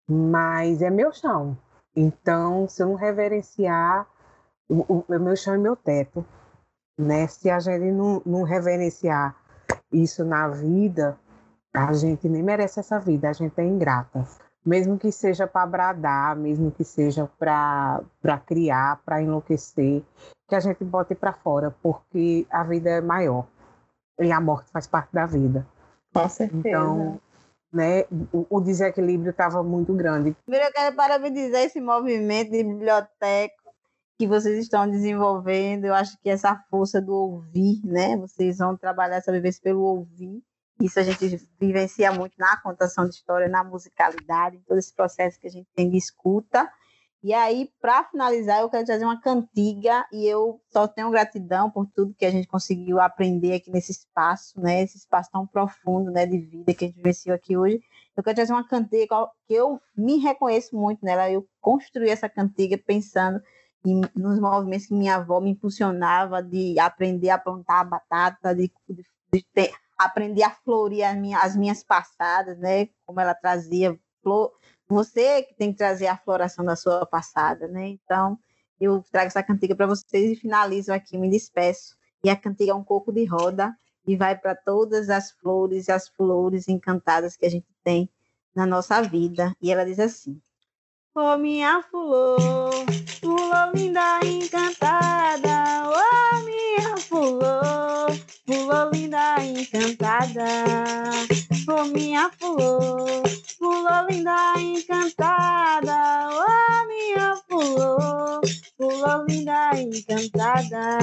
Mas é meu chão. Então, se eu não reverenciar o, o meu chão e meu teto. Né? Se a gente não, não reverenciar isso na vida, a gente nem merece essa vida, a gente é ingrata. Mesmo que seja para bradar, mesmo que seja para criar, para enlouquecer, que a gente bote para fora, porque a vida é maior e a morte faz parte da vida. Com certeza. Então, né, o, o desequilíbrio estava muito grande. Primeiro, eu quero parabenizar esse movimento de biblioteca que vocês estão desenvolvendo. Eu acho que essa força do ouvir, né? Vocês vão trabalhar essa vivência pelo ouvir. Isso a gente vivencia muito na contação de história, na musicalidade, em todo esse processo que a gente tem de escuta. E aí, para finalizar, eu quero trazer uma cantiga e eu só tenho gratidão por tudo que a gente conseguiu aprender aqui nesse espaço, né? Esse espaço tão profundo, né, de vida que a gente vivenciou aqui hoje. Eu quero trazer uma cantiga que eu me reconheço muito nela. Eu construí essa cantiga pensando nos movimentos que minha avó me impulsionava de aprender a plantar batata, de, de, de ter, aprender a florir as minhas, as minhas passadas, né? Como ela trazia flor. Você que tem que trazer a floração da sua passada, né? Então, eu trago essa cantiga para vocês e finalizo aqui, me despeço. E a cantiga é um coco de roda e vai para todas as flores e as flores encantadas que a gente tem na nossa vida. E ela diz assim: Oh, minha flor, encantada. Pulô linda, encantada. Sou minha flor, pulou linda, encantada. Oh, minha flor, pulou linda, encantada.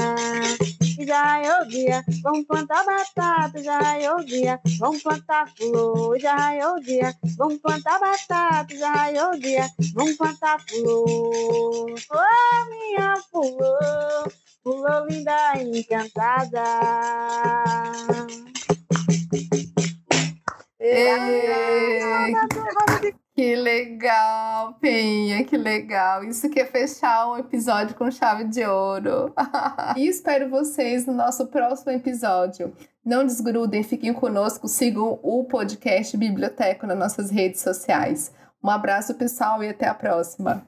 Já é eu dia, vamos plantar batata. Já é eu dia, vamos plantar flor. Já é eu dia, vamos plantar batata. Já eu dia, vamos plantar flor. Oh, minha flor flor linda encantada. Que legal, Penha, que legal. Isso que é fechar um episódio com chave de ouro. e espero vocês no nosso próximo episódio. Não desgrudem, fiquem conosco, sigam o podcast Biblioteca nas nossas redes sociais. Um abraço, pessoal, e até a próxima.